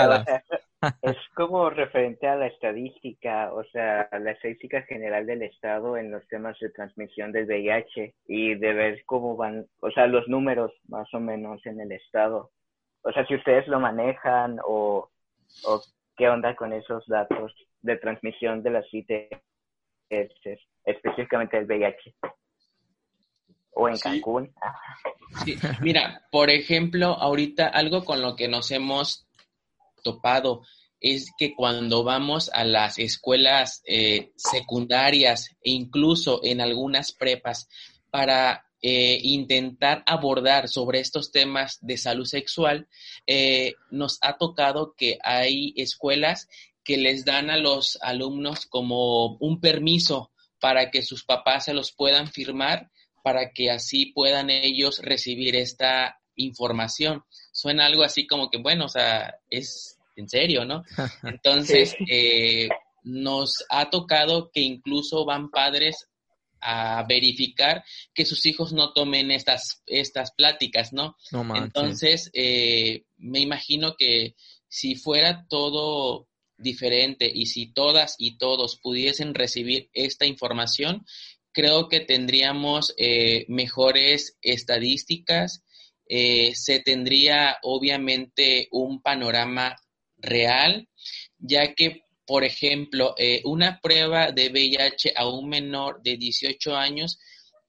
Speaker 1: [laughs]
Speaker 5: es como referente a la estadística, o sea, la estadística general del Estado en los temas de transmisión del VIH y de ver cómo van, o sea, los números más o menos en el Estado. O sea, si ustedes lo manejan o, o qué onda con esos datos de transmisión de las ITS, específicamente del VIH. O en Cancún.
Speaker 4: Sí. Mira, por ejemplo, ahorita algo con lo que nos hemos topado es que cuando vamos a las escuelas eh, secundarias e incluso en algunas prepas para eh, intentar abordar sobre estos temas de salud sexual, eh, nos ha tocado que hay escuelas que les dan a los alumnos como un permiso para que sus papás se los puedan firmar para que así puedan ellos recibir esta información. Suena algo así como que, bueno, o sea, es en serio, ¿no? [laughs] Entonces, eh, nos ha tocado que incluso van padres a verificar que sus hijos no tomen estas, estas pláticas, ¿no? no Entonces, eh, me imagino que si fuera todo diferente y si todas y todos pudiesen recibir esta información, creo que tendríamos eh, mejores estadísticas, eh, se tendría obviamente un panorama real, ya que, por ejemplo, eh, una prueba de VIH a un menor de 18 años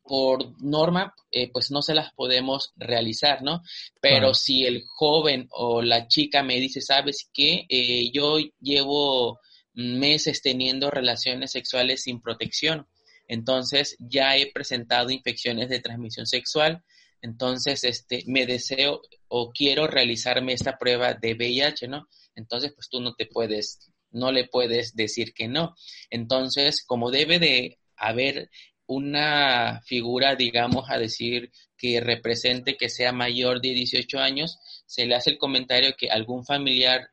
Speaker 4: por norma, eh, pues no se las podemos realizar, ¿no? Pero si el joven o la chica me dice, ¿sabes qué? Eh, yo llevo meses teniendo relaciones sexuales sin protección, entonces ya he presentado infecciones de transmisión sexual, entonces este, me deseo o quiero realizarme esta prueba de VIH, ¿no? Entonces, pues tú no te puedes, no le puedes decir que no. Entonces, como debe de haber una figura, digamos, a decir que represente que sea mayor de 18 años, se le hace el comentario que algún familiar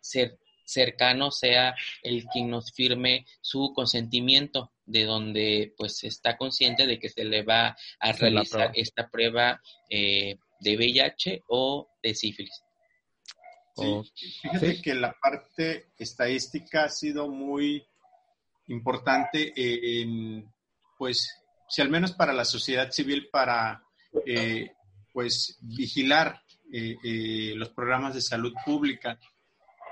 Speaker 4: cercano sea el quien nos firme su consentimiento, de donde pues está consciente de que se le va a realizar esta prueba eh, de VIH o de sífilis.
Speaker 3: Fíjate que la parte estadística ha sido muy importante en, pues, si al menos para la sociedad civil, para eh, pues vigilar eh, eh, los programas de salud pública.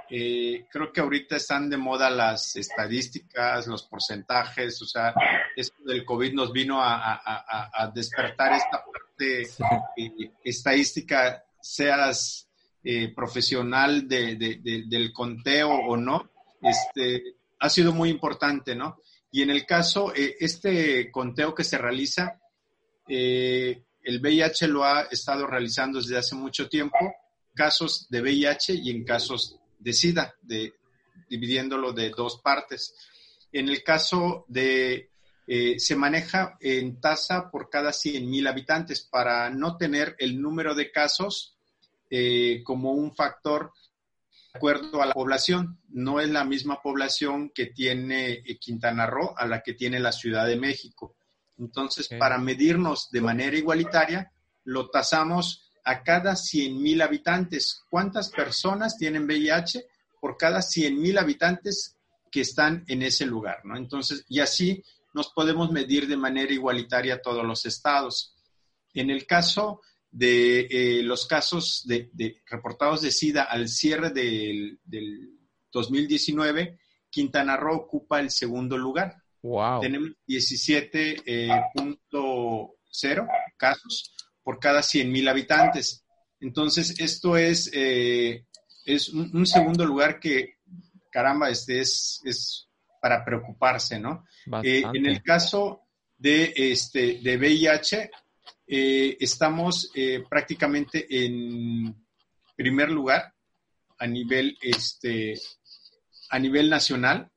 Speaker 3: creo que ahorita están de moda las estadísticas, los porcentajes, o sea, esto del COVID nos vino a, despertar esta parte estadística, seas eh, profesional del conteo o no, este, ha sido muy importante, ¿no? Y en el caso, eh, este conteo que se realiza, eh, el VIH lo ha estado realizando desde hace mucho tiempo, casos de VIH y en casos de SIDA, de, dividiéndolo de dos partes. En el caso de, eh, se maneja en tasa por cada 100.000 habitantes para no tener el número de casos como un factor acuerdo a la población. No es la misma población que tiene eh, Quintana Roo a la que tiene la Ciudad de México. Entonces, para medirnos de manera igualitaria, lo tasamos a cada 100 mil habitantes. ¿Cuántas personas tienen VIH por cada 100 mil habitantes que están en ese lugar? ¿no? Entonces, y así nos podemos medir de manera igualitaria todos los estados. En el caso de eh, los casos de, reportados de SIDA al cierre del, 2019, Quintana Roo ocupa el segundo lugar.
Speaker 1: Wow.
Speaker 3: Tenemos 17.0 eh, casos por cada 100.000 habitantes. Entonces, esto es, eh, es un, segundo lugar que, caramba, este es, es para preocuparse, ¿no? en el caso de, este, de VIH, eh, estamos eh, prácticamente en primer lugar a nivel, este, a nivel nacional.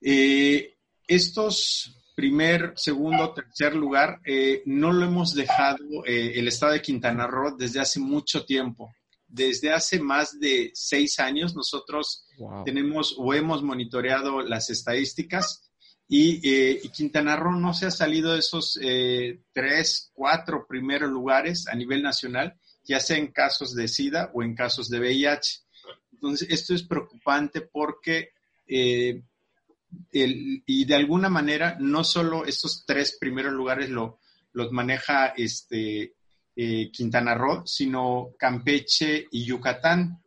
Speaker 3: Eh, estos primer, segundo, tercer lugar no lo hemos dejado el estado de Quintana Roo desde hace mucho tiempo. Desde hace más de seis años nosotros tenemos o hemos monitoreado las estadísticas eh, y, Quintana Roo no se ha salido de esos eh, tres, cuatro primeros lugares a nivel nacional, ya sea en casos de SIDA o en casos de VIH. Entonces, esto es preocupante porque, eh, y de alguna manera, no solo estos tres primeros lugares lo, los maneja este, Quintana Roo, sino Campeche y Yucatán.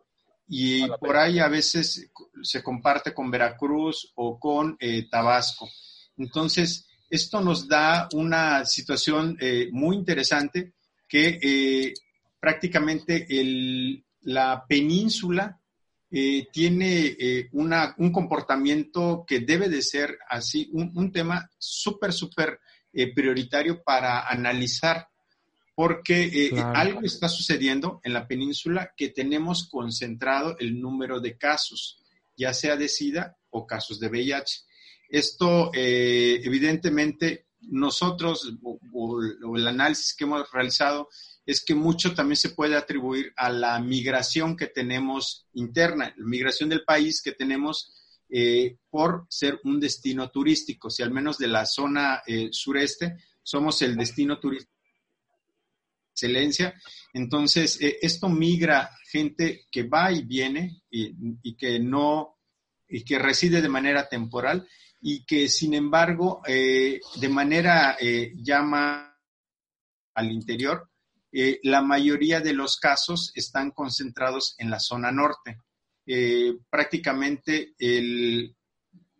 Speaker 3: Y por ahí a veces se comparte con Veracruz o con eh, Tabasco. Entonces, esto nos da una situación eh, muy interesante que eh, prácticamente la península tiene un comportamiento que debe de ser así, un, un tema súper, súper prioritario para analizar porque eh, algo está sucediendo en la península que tenemos concentrado el número de casos, ya sea de SIDA o casos de VIH. Esto, eh, evidentemente, nosotros, o, el análisis que hemos realizado, es que mucho también se puede atribuir a la migración que tenemos interna, la migración del país que tenemos eh, por ser un destino turístico. Si al menos de la zona sureste somos el destino turístico excelencia. Entonces, eh, esto migra gente que va y viene y, que no, y que reside de manera temporal y que, sin embargo, eh, de manera eh, llama al interior, la mayoría de los casos están concentrados en la zona norte. prácticamente el,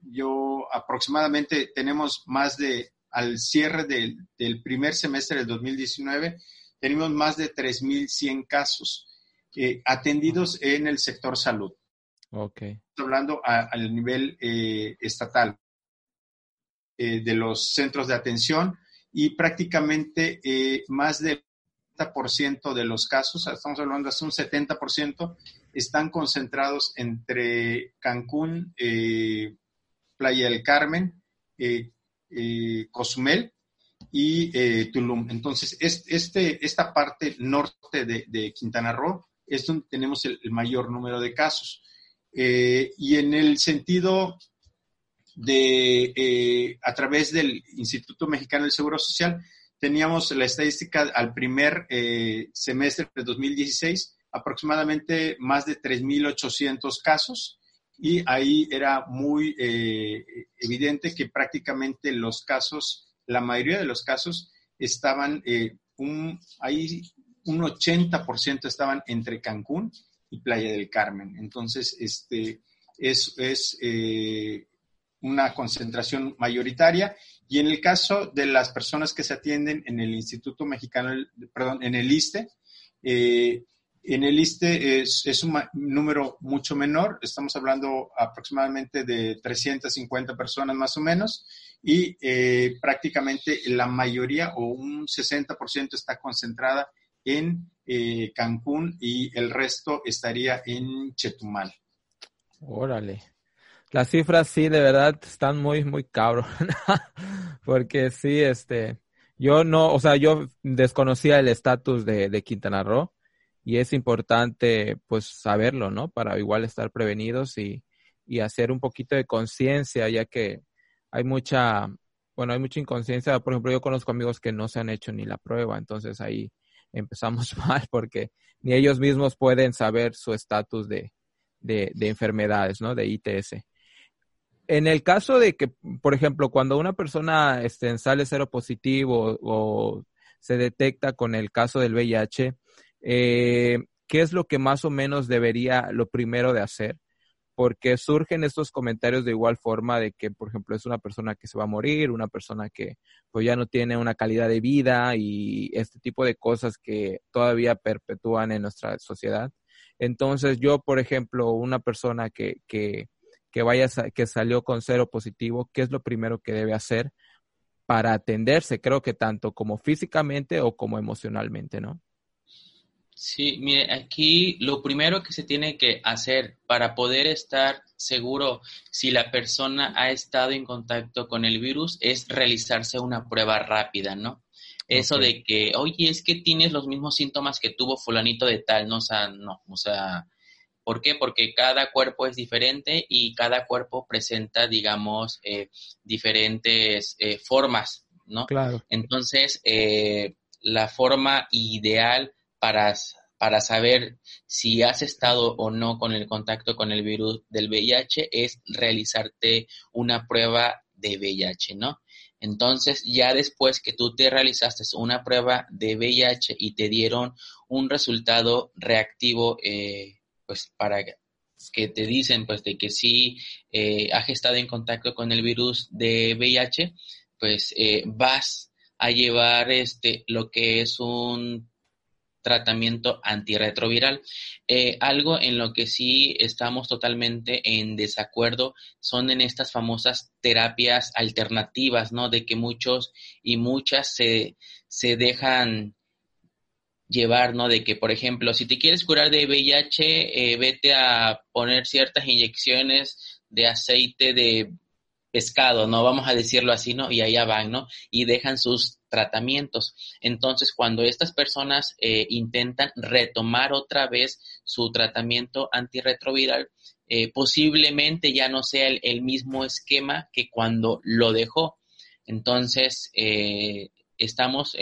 Speaker 3: yo aproximadamente tenemos más de, al cierre del, del primer semestre del 2019, tenemos más de 3.100 casos eh, atendidos en el sector salud.
Speaker 1: Ok.
Speaker 3: Hablando al nivel eh, estatal eh, de los centros de atención y prácticamente más del 70% de los casos, estamos hablando de un 70%, están concentrados entre Cancún, Playa del Carmen, Cozumel y eh, Tulum. Entonces, este, esta parte norte de, Quintana Roo es donde tenemos el, mayor número de casos. Eh, y en el sentido de, eh, a través del Instituto Mexicano del Seguro Social, teníamos la estadística al primer semestre de 2016, aproximadamente más de 3.800 casos. Y ahí era muy evidente que prácticamente los casos la mayoría de los casos estaban, eh, un, ahí un 80% estaban entre Cancún y Playa del Carmen. Entonces, este, es, es eh, una concentración mayoritaria. Y en el caso de las personas que se atienden en el Instituto Mexicano, perdón, en el ISTE, eh, En el ISTE es, un número mucho menor, estamos hablando aproximadamente de 350 personas más o menos, y eh, prácticamente la mayoría o un 60% está concentrada en eh, Cancún y el resto estaría en Chetumal.
Speaker 1: Órale. Las cifras sí, de verdad, están muy, muy cabros. [laughs] Porque sí, este, yo no, o sea, yo desconocía el estatus de, de Quintana Roo y es importante pues saberlo, ¿no? Para igual estar prevenidos y, y hacer un poquito de conciencia, ya que hay mucha, bueno, hay mucha inconsciencia. Por ejemplo, yo conozco amigos que no se han hecho ni la prueba, entonces ahí empezamos [laughs] mal porque ni ellos mismos pueden saber su estatus de, de, de enfermedades, ¿no? De ITS. En el caso de que, por ejemplo, cuando una persona este, sale cero positivo o se detecta con el caso del VIH, eh, ¿qué es lo que más o menos debería lo primero de hacer? Porque surgen estos comentarios de igual forma de que, por ejemplo, es una persona que se va a morir, una persona que pues ya no tiene una calidad de vida y este tipo de cosas que todavía perpetúan en nuestra sociedad. Entonces, yo, por ejemplo, una persona que, que, que vaya, que salió con cero positivo, ¿qué es lo primero que debe hacer para atenderse? Creo que tanto como físicamente o como emocionalmente, ¿no?
Speaker 4: Sí, mire, aquí lo primero que se tiene que hacer para poder estar seguro si la persona ha estado en contacto con el virus es realizarse una prueba rápida, ¿no? Eso de que, oye, es que tienes los mismos síntomas que tuvo fulanito de tal, ¿no? O sea, no, o sea, ¿por qué? Porque cada cuerpo es diferente y cada cuerpo presenta, digamos, eh, diferentes eh, formas, ¿no?
Speaker 1: Claro.
Speaker 4: Entonces, eh, la forma ideal para, para saber si has estado o no con el contacto con el virus del VIH es realizarte una prueba de VIH, ¿no? Entonces, ya después que tú te realizaste una prueba de VIH y te dieron un resultado reactivo, eh, pues para que te dicen pues de que sí eh, has estado en contacto con el virus de VIH, pues eh, vas a llevar este lo que es un tratamiento antirretroviral. Eh, algo en lo que sí estamos totalmente en desacuerdo son en estas famosas terapias alternativas, ¿no? De que muchos y muchas se, se dejan llevar, ¿no? De que, por ejemplo, si te quieres curar de VIH, eh, vete a poner ciertas inyecciones de aceite de pescado, ¿no? Vamos a decirlo así, ¿no? Y allá van, ¿no? Y dejan sus tratamientos. Entonces, cuando estas personas eh, intentan retomar otra vez su tratamiento antirretroviral, eh, posiblemente ya no sea el, mismo esquema que cuando lo dejó. Entonces, eh, estamos,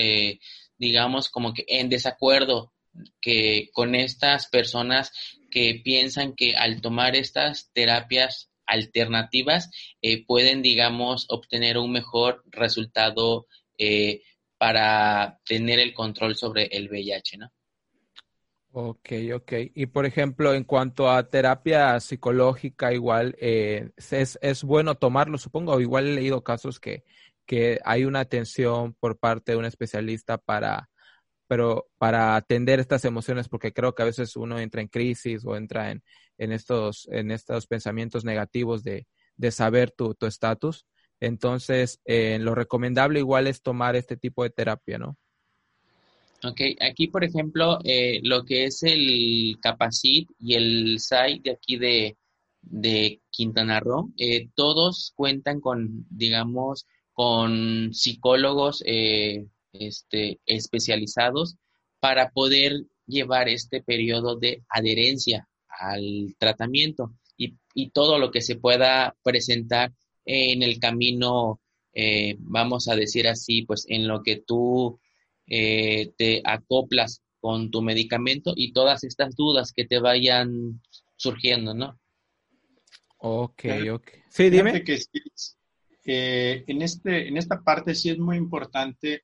Speaker 4: digamos, como que en desacuerdo que con estas personas que piensan que al tomar estas terapias alternativas pueden, digamos, obtener un mejor resultado eh, para tener el control sobre el VIH, ¿no?
Speaker 1: Ok, ok. Y por ejemplo, en cuanto a terapia psicológica, igual eh, es, es, bueno tomarlo, supongo. Igual he leído casos que, que hay una atención por parte de un especialista para, pero para atender estas emociones, porque creo que a veces uno entra en crisis o entra en, en estos, en estos pensamientos negativos de, de saber tu estatus. Entonces, eh, lo recomendable igual es tomar este tipo de terapia, ¿no?
Speaker 4: Ok, aquí por ejemplo, eh, lo que es el Capacit y el SAI de aquí de, de Quintana Roo, eh, todos cuentan con, digamos, con psicólogos este, especializados para poder llevar este periodo de adherencia al tratamiento y, todo lo que se pueda presentar en el camino, eh, vamos a decir así, pues en lo que tú eh, te acoplas con tu medicamento y todas estas dudas que te vayan surgiendo, ¿no?
Speaker 1: Ok, ok. Sí, dime.
Speaker 3: Que eh, en, este, en esta parte sí es muy importante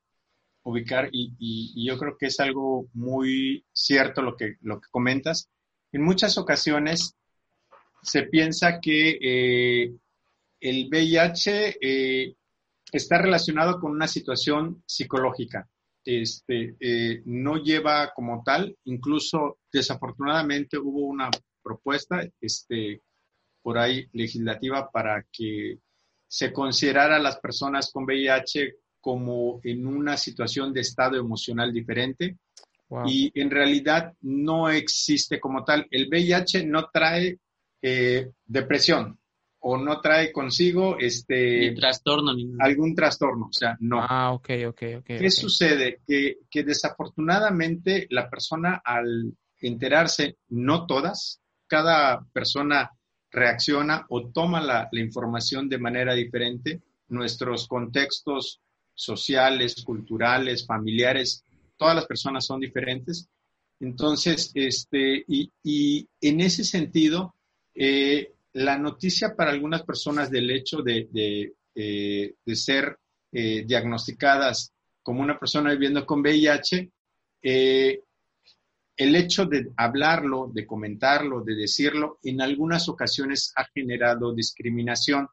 Speaker 3: ubicar y, yo creo que es algo muy cierto lo que, lo que comentas. En muchas ocasiones se piensa que eh, el VIH eh, está relacionado con una situación psicológica este, eh, no lleva como tal, incluso desafortunadamente hubo una propuesta este, por ahí legislativa para que se considerara a las personas con VIH como en una situación de estado emocional diferente. Y en realidad no existe como tal. El VIH no trae eh, depresión o no trae consigo este
Speaker 4: trastorno
Speaker 3: algún trastorno, o sea, no.
Speaker 1: Ah, ok, ok, ok.
Speaker 3: ¿Qué sucede? Que, que desafortunadamente la persona al enterarse, no todas, cada persona reacciona o toma la, la, información de manera diferente. Nuestros contextos sociales, culturales, familiares, todas las personas son diferentes. Entonces, este, y, y en ese sentido, eh, la noticia para algunas personas del hecho de, de, eh, de ser eh, diagnosticadas como una persona viviendo con VIH, eh, el hecho de hablarlo, de comentarlo, de decirlo, en algunas ocasiones ha generado discriminación.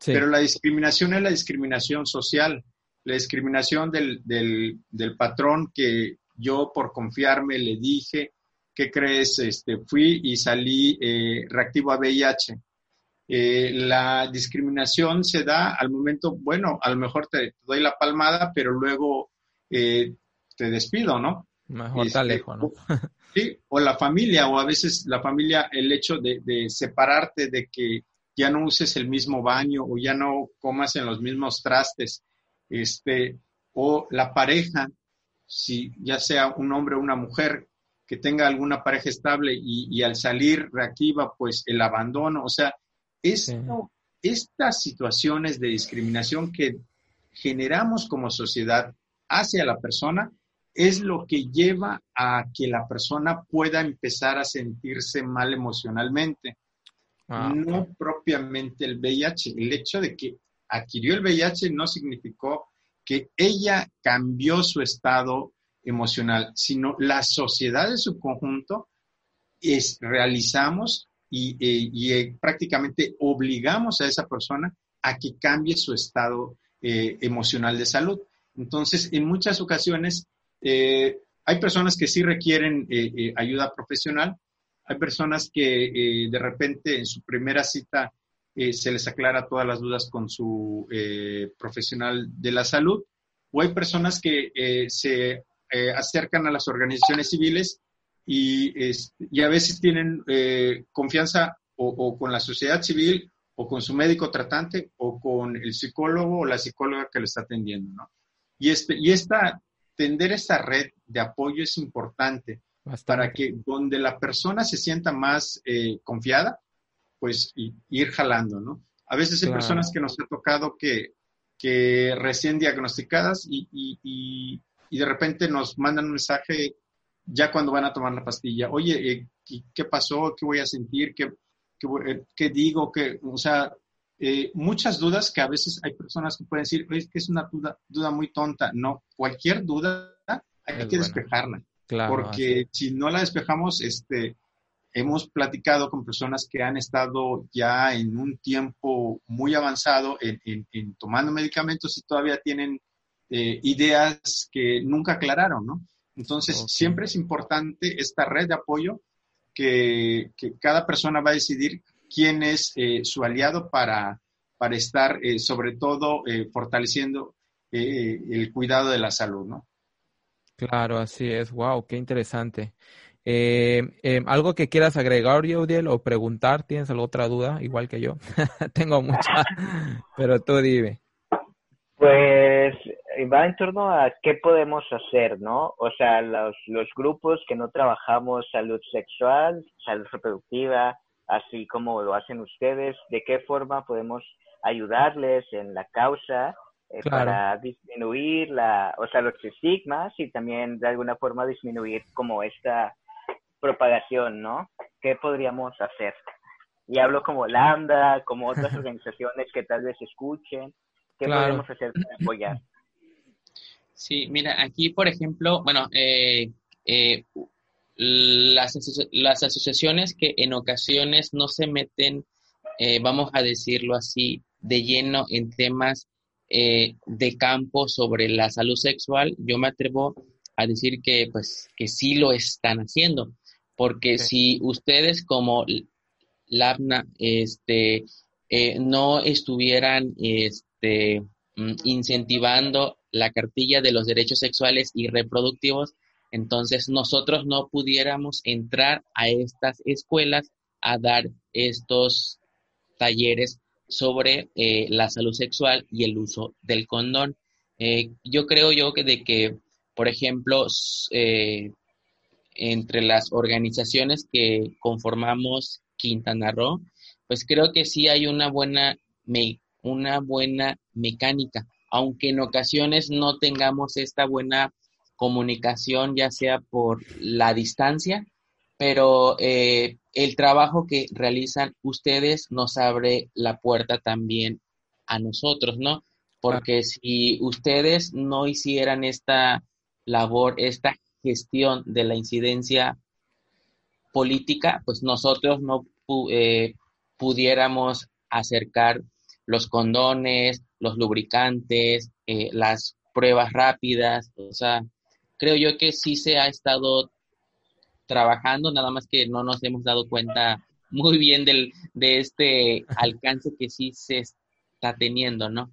Speaker 3: Sí. Pero la discriminación es la discriminación social, la discriminación del, del, del, patrón que yo por confiarme le dije, ¿qué crees? Este, fui y salí eh, reactivo a VIH. Eh, la discriminación se da al momento, bueno, a lo mejor te, te doy la palmada, pero luego eh, te despido, ¿no?
Speaker 1: Mejor este, alejo, ¿no?
Speaker 3: sí, o la familia, o a veces la familia, el hecho de, de, separarte, de que ya no uses el mismo baño o ya no comas en los mismos trastes, este, o la pareja, si ya sea un hombre o una mujer, que tenga alguna pareja estable y, y al salir reactiva, pues el abandono, o sea, esto, sí. estas situaciones de discriminación que generamos como sociedad hacia la persona, es lo que lleva a que la persona pueda empezar a sentirse mal emocionalmente. Ah, no okay. propiamente el VIH. El hecho de que adquirió el VIH no significó que ella cambió su estado emocional, sino la sociedad en su conjunto es, realizamos y, eh, y eh, prácticamente obligamos a esa persona a que cambie su estado eh, emocional de salud. Entonces, en muchas ocasiones, eh, hay personas que sí requieren eh, ayuda profesional, hay personas que de repente en su primera cita se les aclara todas las dudas con su profesional de la salud, o hay personas que se acercan a las organizaciones civiles y, es, y a veces tienen confianza o, o con la sociedad civil o con su médico tratante o con el psicólogo o la psicóloga que lo está atendiendo, ¿no? Y, este, y esta tender esa red de apoyo es importante Bastante. para que donde la persona se sienta más eh, confiada, pues y, ir jalando, ¿no? A veces hay claro. personas que nos ha tocado que, que recién diagnosticadas y, y, y, y, de repente nos mandan un mensaje ya cuando van a tomar la pastilla, oye, eh, ¿qué pasó? ¿Qué voy a sentir? ¿Qué, qué, eh, qué digo? ¿Qué, o sea, eh, muchas dudas que a veces hay personas que pueden decir, es que es una duda, duda muy tonta. No, cualquier duda hay es que buena. despejarla. Claro, porque así. si no la despejamos, este, hemos platicado con personas que han estado ya en un tiempo muy avanzado en, en, en tomando medicamentos y todavía tienen eh, ideas que nunca aclararon, ¿no? Entonces, okay. siempre es importante esta red de apoyo que, que cada persona va a decidir quién es eh, su aliado para, para estar, eh, sobre todo, eh, fortaleciendo eh, el cuidado de la salud, ¿no?
Speaker 1: Claro, así es. Wow, qué interesante. Eh, eh, ¿Algo que quieras agregar, Yodiel, o preguntar? ¿Tienes alguna otra duda, igual que yo? [laughs] Tengo muchas, [laughs] pero tú dime.
Speaker 5: Pues va en torno a qué podemos hacer, ¿no? O sea, los, los grupos que no trabajamos salud sexual, salud reproductiva, así como lo hacen ustedes, de qué forma podemos ayudarles en la causa eh, claro. para disminuir la, o sea, los estigmas y también de alguna forma disminuir como esta propagación, ¿no? ¿Qué podríamos hacer? Y hablo como Lambda, como otras [laughs] organizaciones que tal vez escuchen. ¿Qué claro. podemos hacer para apoyar?
Speaker 4: Sí, mira, aquí, por ejemplo, bueno, eh, eh, las, las asociaciones que en ocasiones no se meten, eh, vamos a decirlo así, de lleno en temas eh, de campo sobre la salud sexual, yo me atrevo a decir que, pues, que sí lo están haciendo. Porque si ustedes como LABNA este, no estuvieran este, mm, incentivando la cartilla de los derechos sexuales y reproductivos, entonces nosotros no pudiéramos entrar a estas escuelas a dar estos talleres sobre eh, la salud sexual y el uso del condón. Eh, yo creo yo que de que, por ejemplo, entre las organizaciones que conformamos Quintana Roo, pues creo que sí hay una buena, una buena mecánica, aunque en ocasiones no tengamos esta buena comunicación, ya sea por la distancia, pero eh, el trabajo que realizan ustedes nos abre la puerta también a nosotros, ¿no? Porque si ustedes no hicieran esta labor, esta gestión de la incidencia política, pues nosotros no eh, pudiéramos acercar los condones, los lubricantes, eh, las pruebas rápidas, o sea, creo yo que sí se ha estado trabajando, nada más que no nos hemos dado cuenta muy bien del, de este [laughs] alcance que sí se está teniendo, ¿no?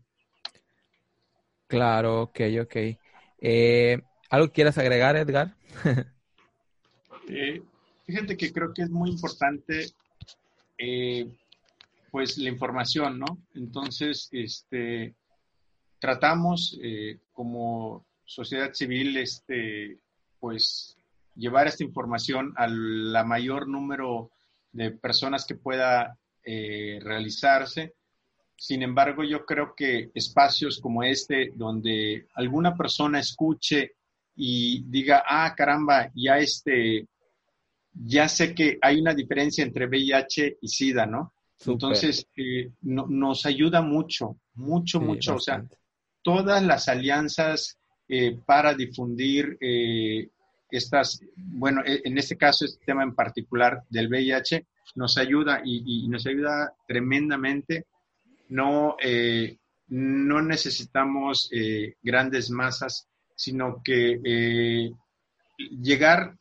Speaker 1: Claro, ok, ok. Eh, ¿Algo quieras agregar, Edgar?
Speaker 3: eh, fíjate que creo que es muy importante eh, pues la información, ¿no? Entonces, este, tratamos eh, como sociedad civil, este, pues llevar esta información a la mayor número de personas que pueda eh, realizarse. Sin embargo, yo creo que espacios como este, donde alguna persona escuche y diga, ah, caramba, ya este, ya sé que hay una diferencia entre VIH y SIDA, ¿no? Entonces, eh, nos ayuda mucho, mucho, mucho. O sea, todas las alianzas eh, para difundir eh, estas, bueno, e, en este caso, este tema en particular del VIH, nos ayuda y, y nos ayuda tremendamente. No, no necesitamos grandes masas sino que eh, llegar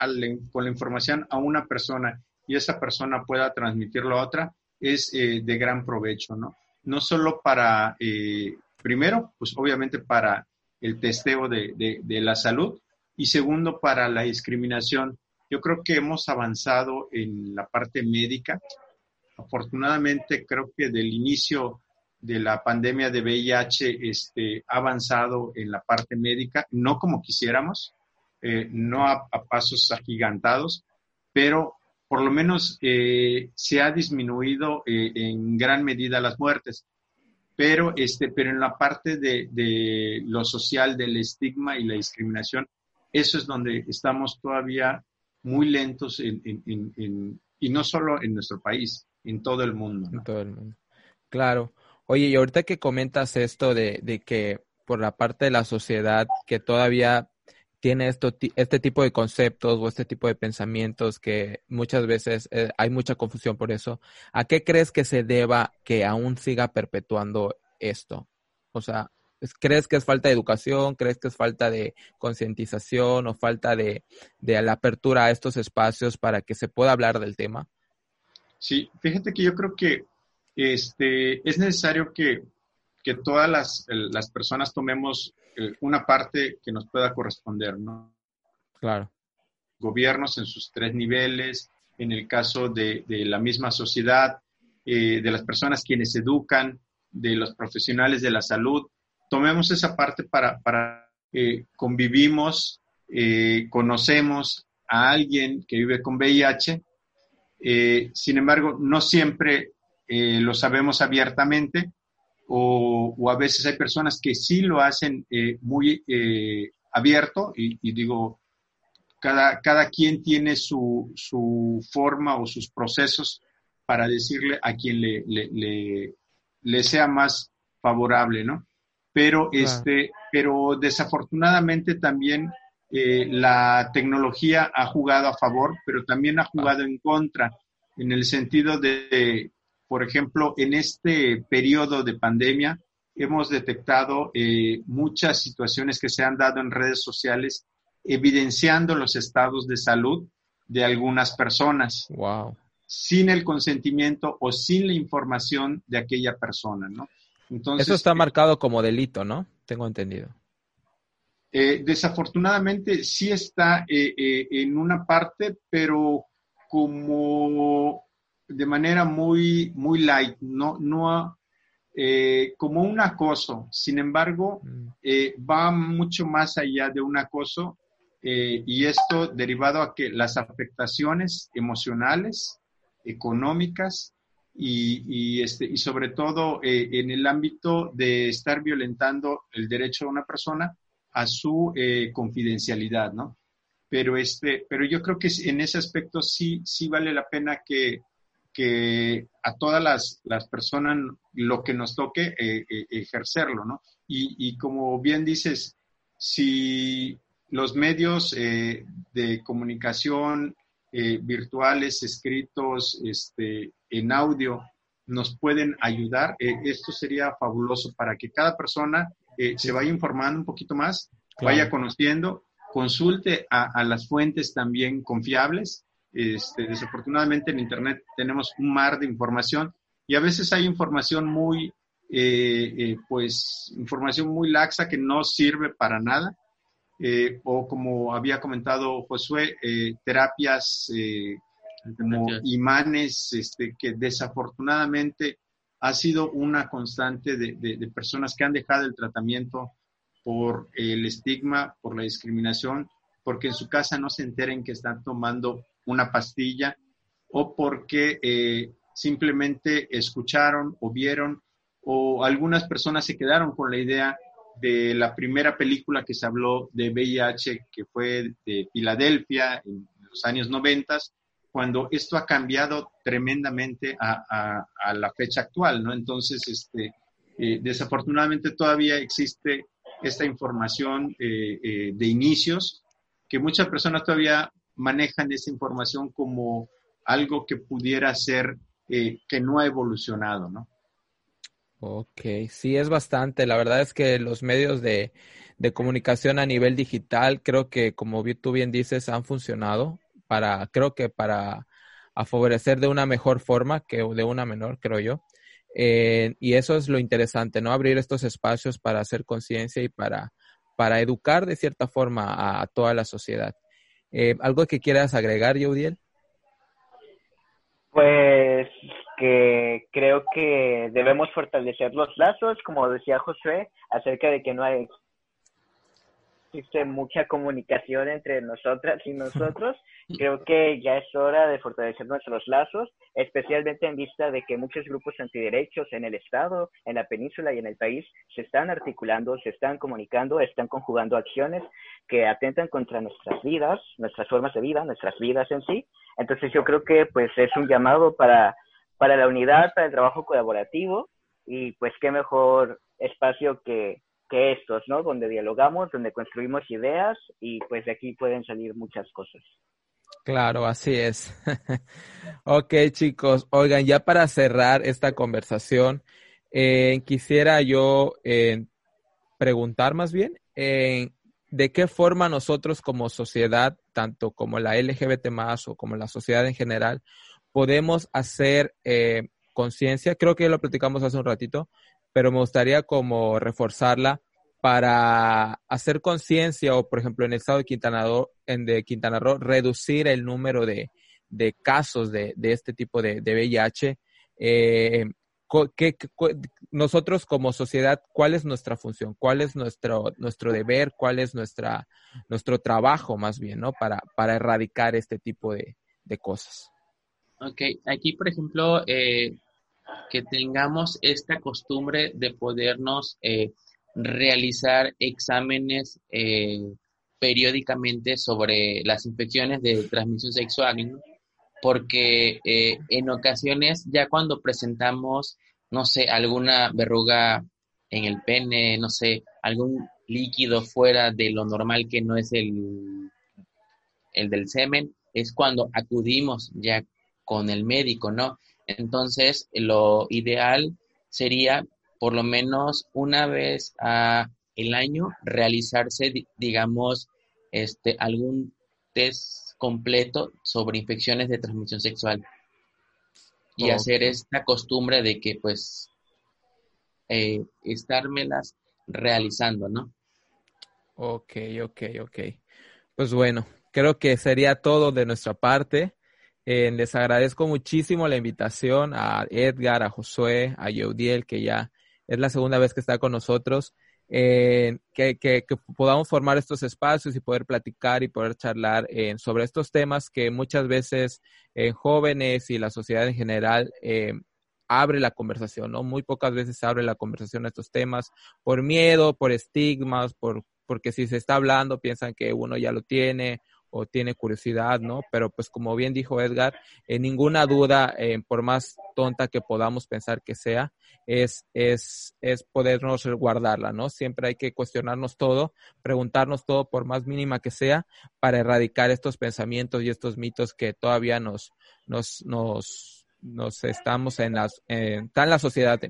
Speaker 3: con la información a una persona y esa persona pueda transmitirlo a otra es eh, de gran provecho, ¿no? No solo para, eh, primero, pues obviamente para el testeo de, de, la salud y segundo, para la discriminación. Yo creo que hemos avanzado en la parte médica. Afortunadamente, creo que del inicio de la pandemia de VIH este, ha avanzado en la parte médica, no como quisiéramos, eh, no a, pasos agigantados, pero por lo menos eh, se ha disminuido eh, en gran medida las muertes. Pero, este, pero en la parte de, de, lo social, del estigma y la discriminación, eso es donde estamos todavía muy lentos en, y no solo en nuestro país, en todo el mundo.
Speaker 1: Todo el mundo. Claro. Oye, y ahorita que comentas esto de, de que por la parte de la sociedad que todavía tiene esto, este tipo de conceptos o este tipo de pensamientos que muchas veces eh, hay mucha confusión por eso. ¿A qué crees que se deba que aún siga perpetuando esto? O sea, ¿crees que es falta de educación? ¿Crees que es falta de concientización o falta de, de la apertura a estos espacios para que se pueda hablar del tema?
Speaker 3: Sí, fíjate que yo creo que este, es necesario que, todas las, personas tomemos una parte que nos pueda corresponder, ¿no?
Speaker 1: Claro.
Speaker 3: Gobiernos en sus tres niveles, en el caso de, la misma sociedad, eh, de las personas quienes educan, de los profesionales de la salud, tomemos esa parte para, para eh, convivimos, conocemos a alguien que vive con VIH, sin embargo, no siempre eh, lo sabemos abiertamente o, a veces hay personas que sí lo hacen eh, muy eh, abierto y, digo, cada, cada quien tiene su, su, forma o sus procesos para decirle a quien le, le, le, sea más favorable, ¿no? Pero, este, pero desafortunadamente también la tecnología ha jugado a favor, pero también ha jugado en contra, en el sentido de por ejemplo, en este periodo de pandemia, hemos detectado eh, muchas situaciones que se han dado en redes sociales evidenciando los estados de salud de algunas personas.
Speaker 1: Wow.
Speaker 3: Sin el consentimiento o sin la información de aquella persona, ¿no?
Speaker 1: Entonces, Eso está marcado como delito, ¿no? Tengo entendido.
Speaker 3: Eh, desafortunadamente sí está eh, eh, en una parte, pero como de manera muy, muy light, no, no como un acoso. Sin embargo, mm. va mucho más allá de un acoso y esto derivado a que las afectaciones emocionales, económicas y, este, y sobre todo en el ámbito de estar violentando el derecho de una persona, a su eh, confidencialidad, ¿no? Pero, este, pero yo creo que en ese aspecto sí, sí vale la pena que, que a todas las, las personas lo que nos toque eh, eh, ejercerlo, ¿no? Y, y, como bien dices, si los medios de comunicación virtuales, escritos, este, en audio, nos pueden ayudar, esto sería fabuloso para que cada persona se vaya informando un poquito más, vaya conociendo, consulte a, las fuentes también confiables. Este, desafortunadamente en Internet tenemos un mar de información y a veces hay información muy, eh, eh, pues, información muy laxa que no sirve para nada. Eh, o como había comentado Josué, terapias como imanes este, que desafortunadamente ha sido una constante de, personas que han dejado el tratamiento por el estigma, por la discriminación, porque en su casa no se enteren que están tomando una pastilla o porque eh, simplemente escucharon o vieron o algunas personas se quedaron con la idea de la primera película que se habló de VIH, que fue de Filadelfia en los años noventas, cuando esto ha cambiado tremendamente a, la fecha actual, ¿no? Entonces, este, eh, desafortunadamente todavía existe esta información eh, de inicios que muchas personas todavía manejan esa información como algo que pudiera ser que no ha evolucionado, ¿no?
Speaker 1: Ok, sí, es bastante. La verdad es que los medios de, de comunicación a nivel digital, creo que, como tú bien dices, han funcionado para, creo que para favorecer de una mejor forma que de una menor, creo yo. Eh, y eso es lo interesante, ¿no? Abrir estos espacios para hacer conciencia y para, para educar de cierta forma a, toda la sociedad. Eh, ¿Algo que quieras agregar, Yaudiel?
Speaker 5: Pues que creo que debemos fortalecer los lazos, como decía José, acerca de que no hay existe mucha comunicación entre nosotras y nosotros. [laughs] Creo que ya es hora de fortalecer nuestros lazos, especialmente en vista de que muchos grupos antiderechos en el Estado, en la península y en el país se están articulando, se están comunicando, están conjugando acciones que atentan contra nuestras vidas, nuestras formas de vida, nuestras vidas en sí. Entonces yo creo que pues es un llamado para, para la unidad, para el trabajo colaborativo y pues qué mejor espacio que que estos, ¿no? Donde dialogamos, donde construimos ideas y pues de aquí pueden salir muchas cosas.
Speaker 1: Claro, así es. [laughs] ok, chicos, oigan, ya para cerrar esta conversación, eh, quisiera yo eh, preguntar más bien, eh, ¿de qué forma nosotros como sociedad, tanto como la LGBT o como la sociedad en general, podemos hacer conciencia? Creo que lo platicamos hace un ratito, pero me gustaría como reforzarla para hacer conciencia o, por ejemplo, en el estado de Quintana Roo, en de Quintana Roo reducir el número de, casos de, este tipo de, VIH. Eh, nosotros como sociedad, ¿cuál es nuestra función? ¿Cuál es nuestro, nuestro deber? ¿Cuál es nuestra, nuestro trabajo más bien, ¿no? Para, para erradicar este tipo de, cosas.
Speaker 4: Ok, aquí, por ejemplo, eh, que tengamos esta costumbre de podernos eh, realizar exámenes eh, periódicamente sobre las infecciones de transmisión sexual, porque eh, en ocasiones ya cuando presentamos, no sé, alguna verruga en el pene, no sé, algún líquido fuera de lo normal que no es el, el del semen, es cuando acudimos ya con el médico, ¿no? Entonces, lo ideal sería por lo menos una vez a el año realizarse, digamos, este, algún test completo sobre infecciones de transmisión sexual y hacer esta costumbre de que pues eh, estármelas realizando, ¿no?
Speaker 1: Ok, ok, ok. Pues bueno, creo que sería todo de nuestra parte. Eh, les agradezco muchísimo la invitación a Edgar, a Josué, a Yeudiel, que ya es la segunda vez que está con nosotros. Eh, que, que, podamos formar estos espacios y poder platicar y poder charlar eh, sobre estos temas que muchas veces en jóvenes y la sociedad en general abre la conversación, ¿no? Muy pocas veces abre la conversación a estos temas por miedo, por estigmas, por porque si se está hablando piensan que uno ya lo tiene o tiene curiosidad, ¿no? Pero pues como bien dijo Edgar, en ninguna duda, eh, por más tonta que podamos pensar que sea, es, es, es podernos guardarla, ¿no? Siempre hay que cuestionarnos todo, preguntarnos todo, por más mínima que sea, para erradicar estos pensamientos y estos mitos que todavía nos, nos, nos, nos estamos en las, está en la sociedad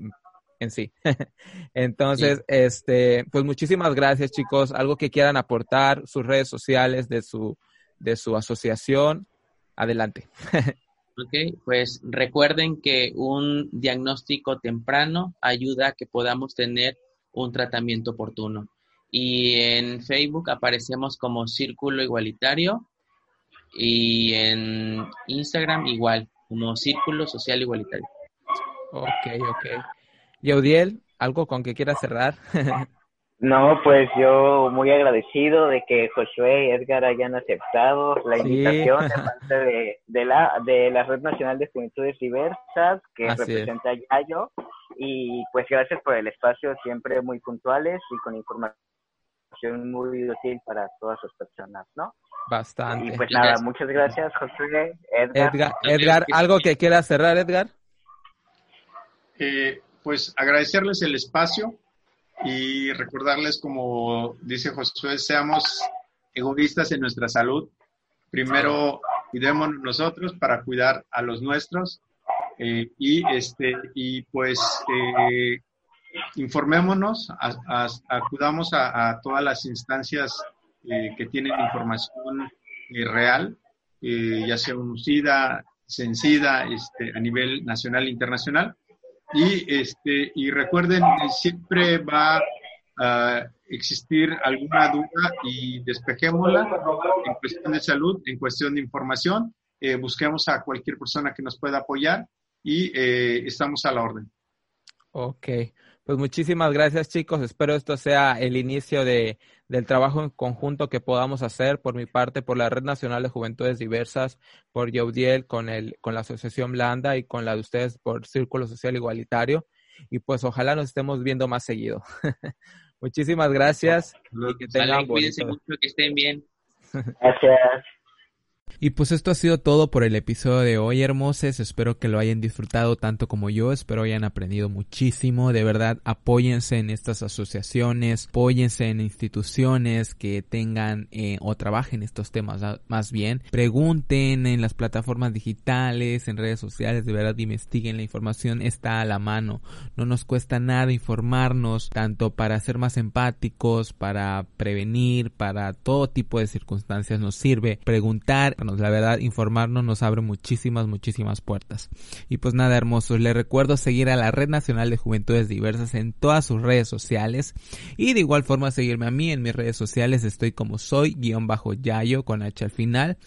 Speaker 1: en sí. [laughs] Entonces, este, pues muchísimas gracias, chicos. Algo que quieran aportar, sus redes sociales de su, de su asociación. Adelante.
Speaker 4: ok, pues recuerden que un diagnóstico temprano ayuda a que podamos tener un tratamiento oportuno. Y en Facebook aparecemos como Círculo Igualitario y en Instagram igual, como Círculo Social Igualitario.
Speaker 1: Ok, ok. Yaudiel, ¿algo con que quieras cerrar? [laughs]
Speaker 5: no, pues yo muy agradecido de que Josué y Edgar hayan aceptado la invitación de [laughs] parte de, la, de la Red Nacional de Juventudes Diversas que representa a Yayo. Y pues gracias por el espacio, siempre muy puntuales y con información muy útil para todas las personas, ¿no?
Speaker 1: Bastante.
Speaker 5: Y pues nada, muchas gracias, Josué,
Speaker 1: Edgar. Edgar, Edgar ¿algo que quieras cerrar, Edgar?
Speaker 3: Eh, pues agradecerles el espacio y recordarles, como dice Josué, seamos egoístas en nuestra salud. Primero cuidémonos nosotros para cuidar a los nuestros eh, y, este, y pues eh, informémonos, acudamos a, todas las instancias eh, que tienen información real, ya sea un SIDA, este, a nivel nacional e internacional y, este, y recuerden, siempre va a existir alguna duda y despejémosla en cuestión de salud, en cuestión de información. Eh, busquemos a cualquier persona que nos pueda apoyar y eh, estamos a la orden.
Speaker 1: Ok, pues muchísimas gracias chicos. Espero esto sea el inicio de, del trabajo en conjunto que podamos hacer por mi parte, por la Red Nacional de Juventudes Diversas, por Yaudiel, con, el, con la Asociación Blanda y con la de ustedes por Círculo Social Igualitario. Y pues ojalá nos estemos viendo más seguido. [laughs] muchísimas gracias.
Speaker 4: Y que tengan Cuídense mucho, que estén bien.
Speaker 5: Gracias.
Speaker 1: Y pues esto ha sido todo por el episodio de hoy, hermosos. Espero que lo hayan disfrutado tanto como yo. Espero hayan aprendido muchísimo. De verdad, apóyense en estas asociaciones, apóyense en instituciones que tengan eh, o trabajen estos temas más bien. Pregunten en las plataformas digitales, en redes sociales. De verdad, investiguen. La información está a la mano. No nos cuesta nada informarnos, tanto para ser más empáticos, para prevenir, para todo tipo de circunstancias nos sirve. Preguntar la verdad, informarnos nos abre muchísimas, muchísimas puertas. Y pues nada, hermosos, les recuerdo seguir a la Red Nacional de Juventudes Diversas en todas sus redes sociales. Y de igual forma seguirme a mí en mis redes sociales. Estoy como soy, guion bajo Yayo con H al final.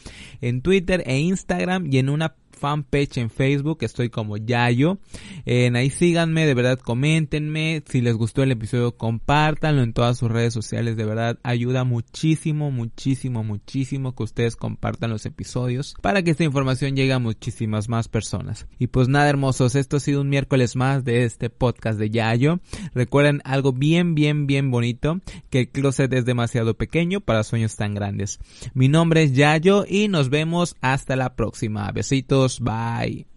Speaker 1: En Twitter e Instagram y en una fanpage en Facebook, estoy como Yayo. En ahí síganme, de verdad coméntenme. Si les gustó el episodio, compártanlo en todas sus redes sociales. De verdad ayuda muchísimo, muchísimo, muchísimo que ustedes compartan los episodios para que esta información llegue a muchísimas más personas. Y pues nada, hermosos, esto ha sido un miércoles más de este podcast de Yayo. Recuerden algo bien, bien, bien bonito, que el closet es demasiado pequeño para sueños tan grandes. Mi nombre es Yayo y nos vemos hasta la próxima. Besitos. by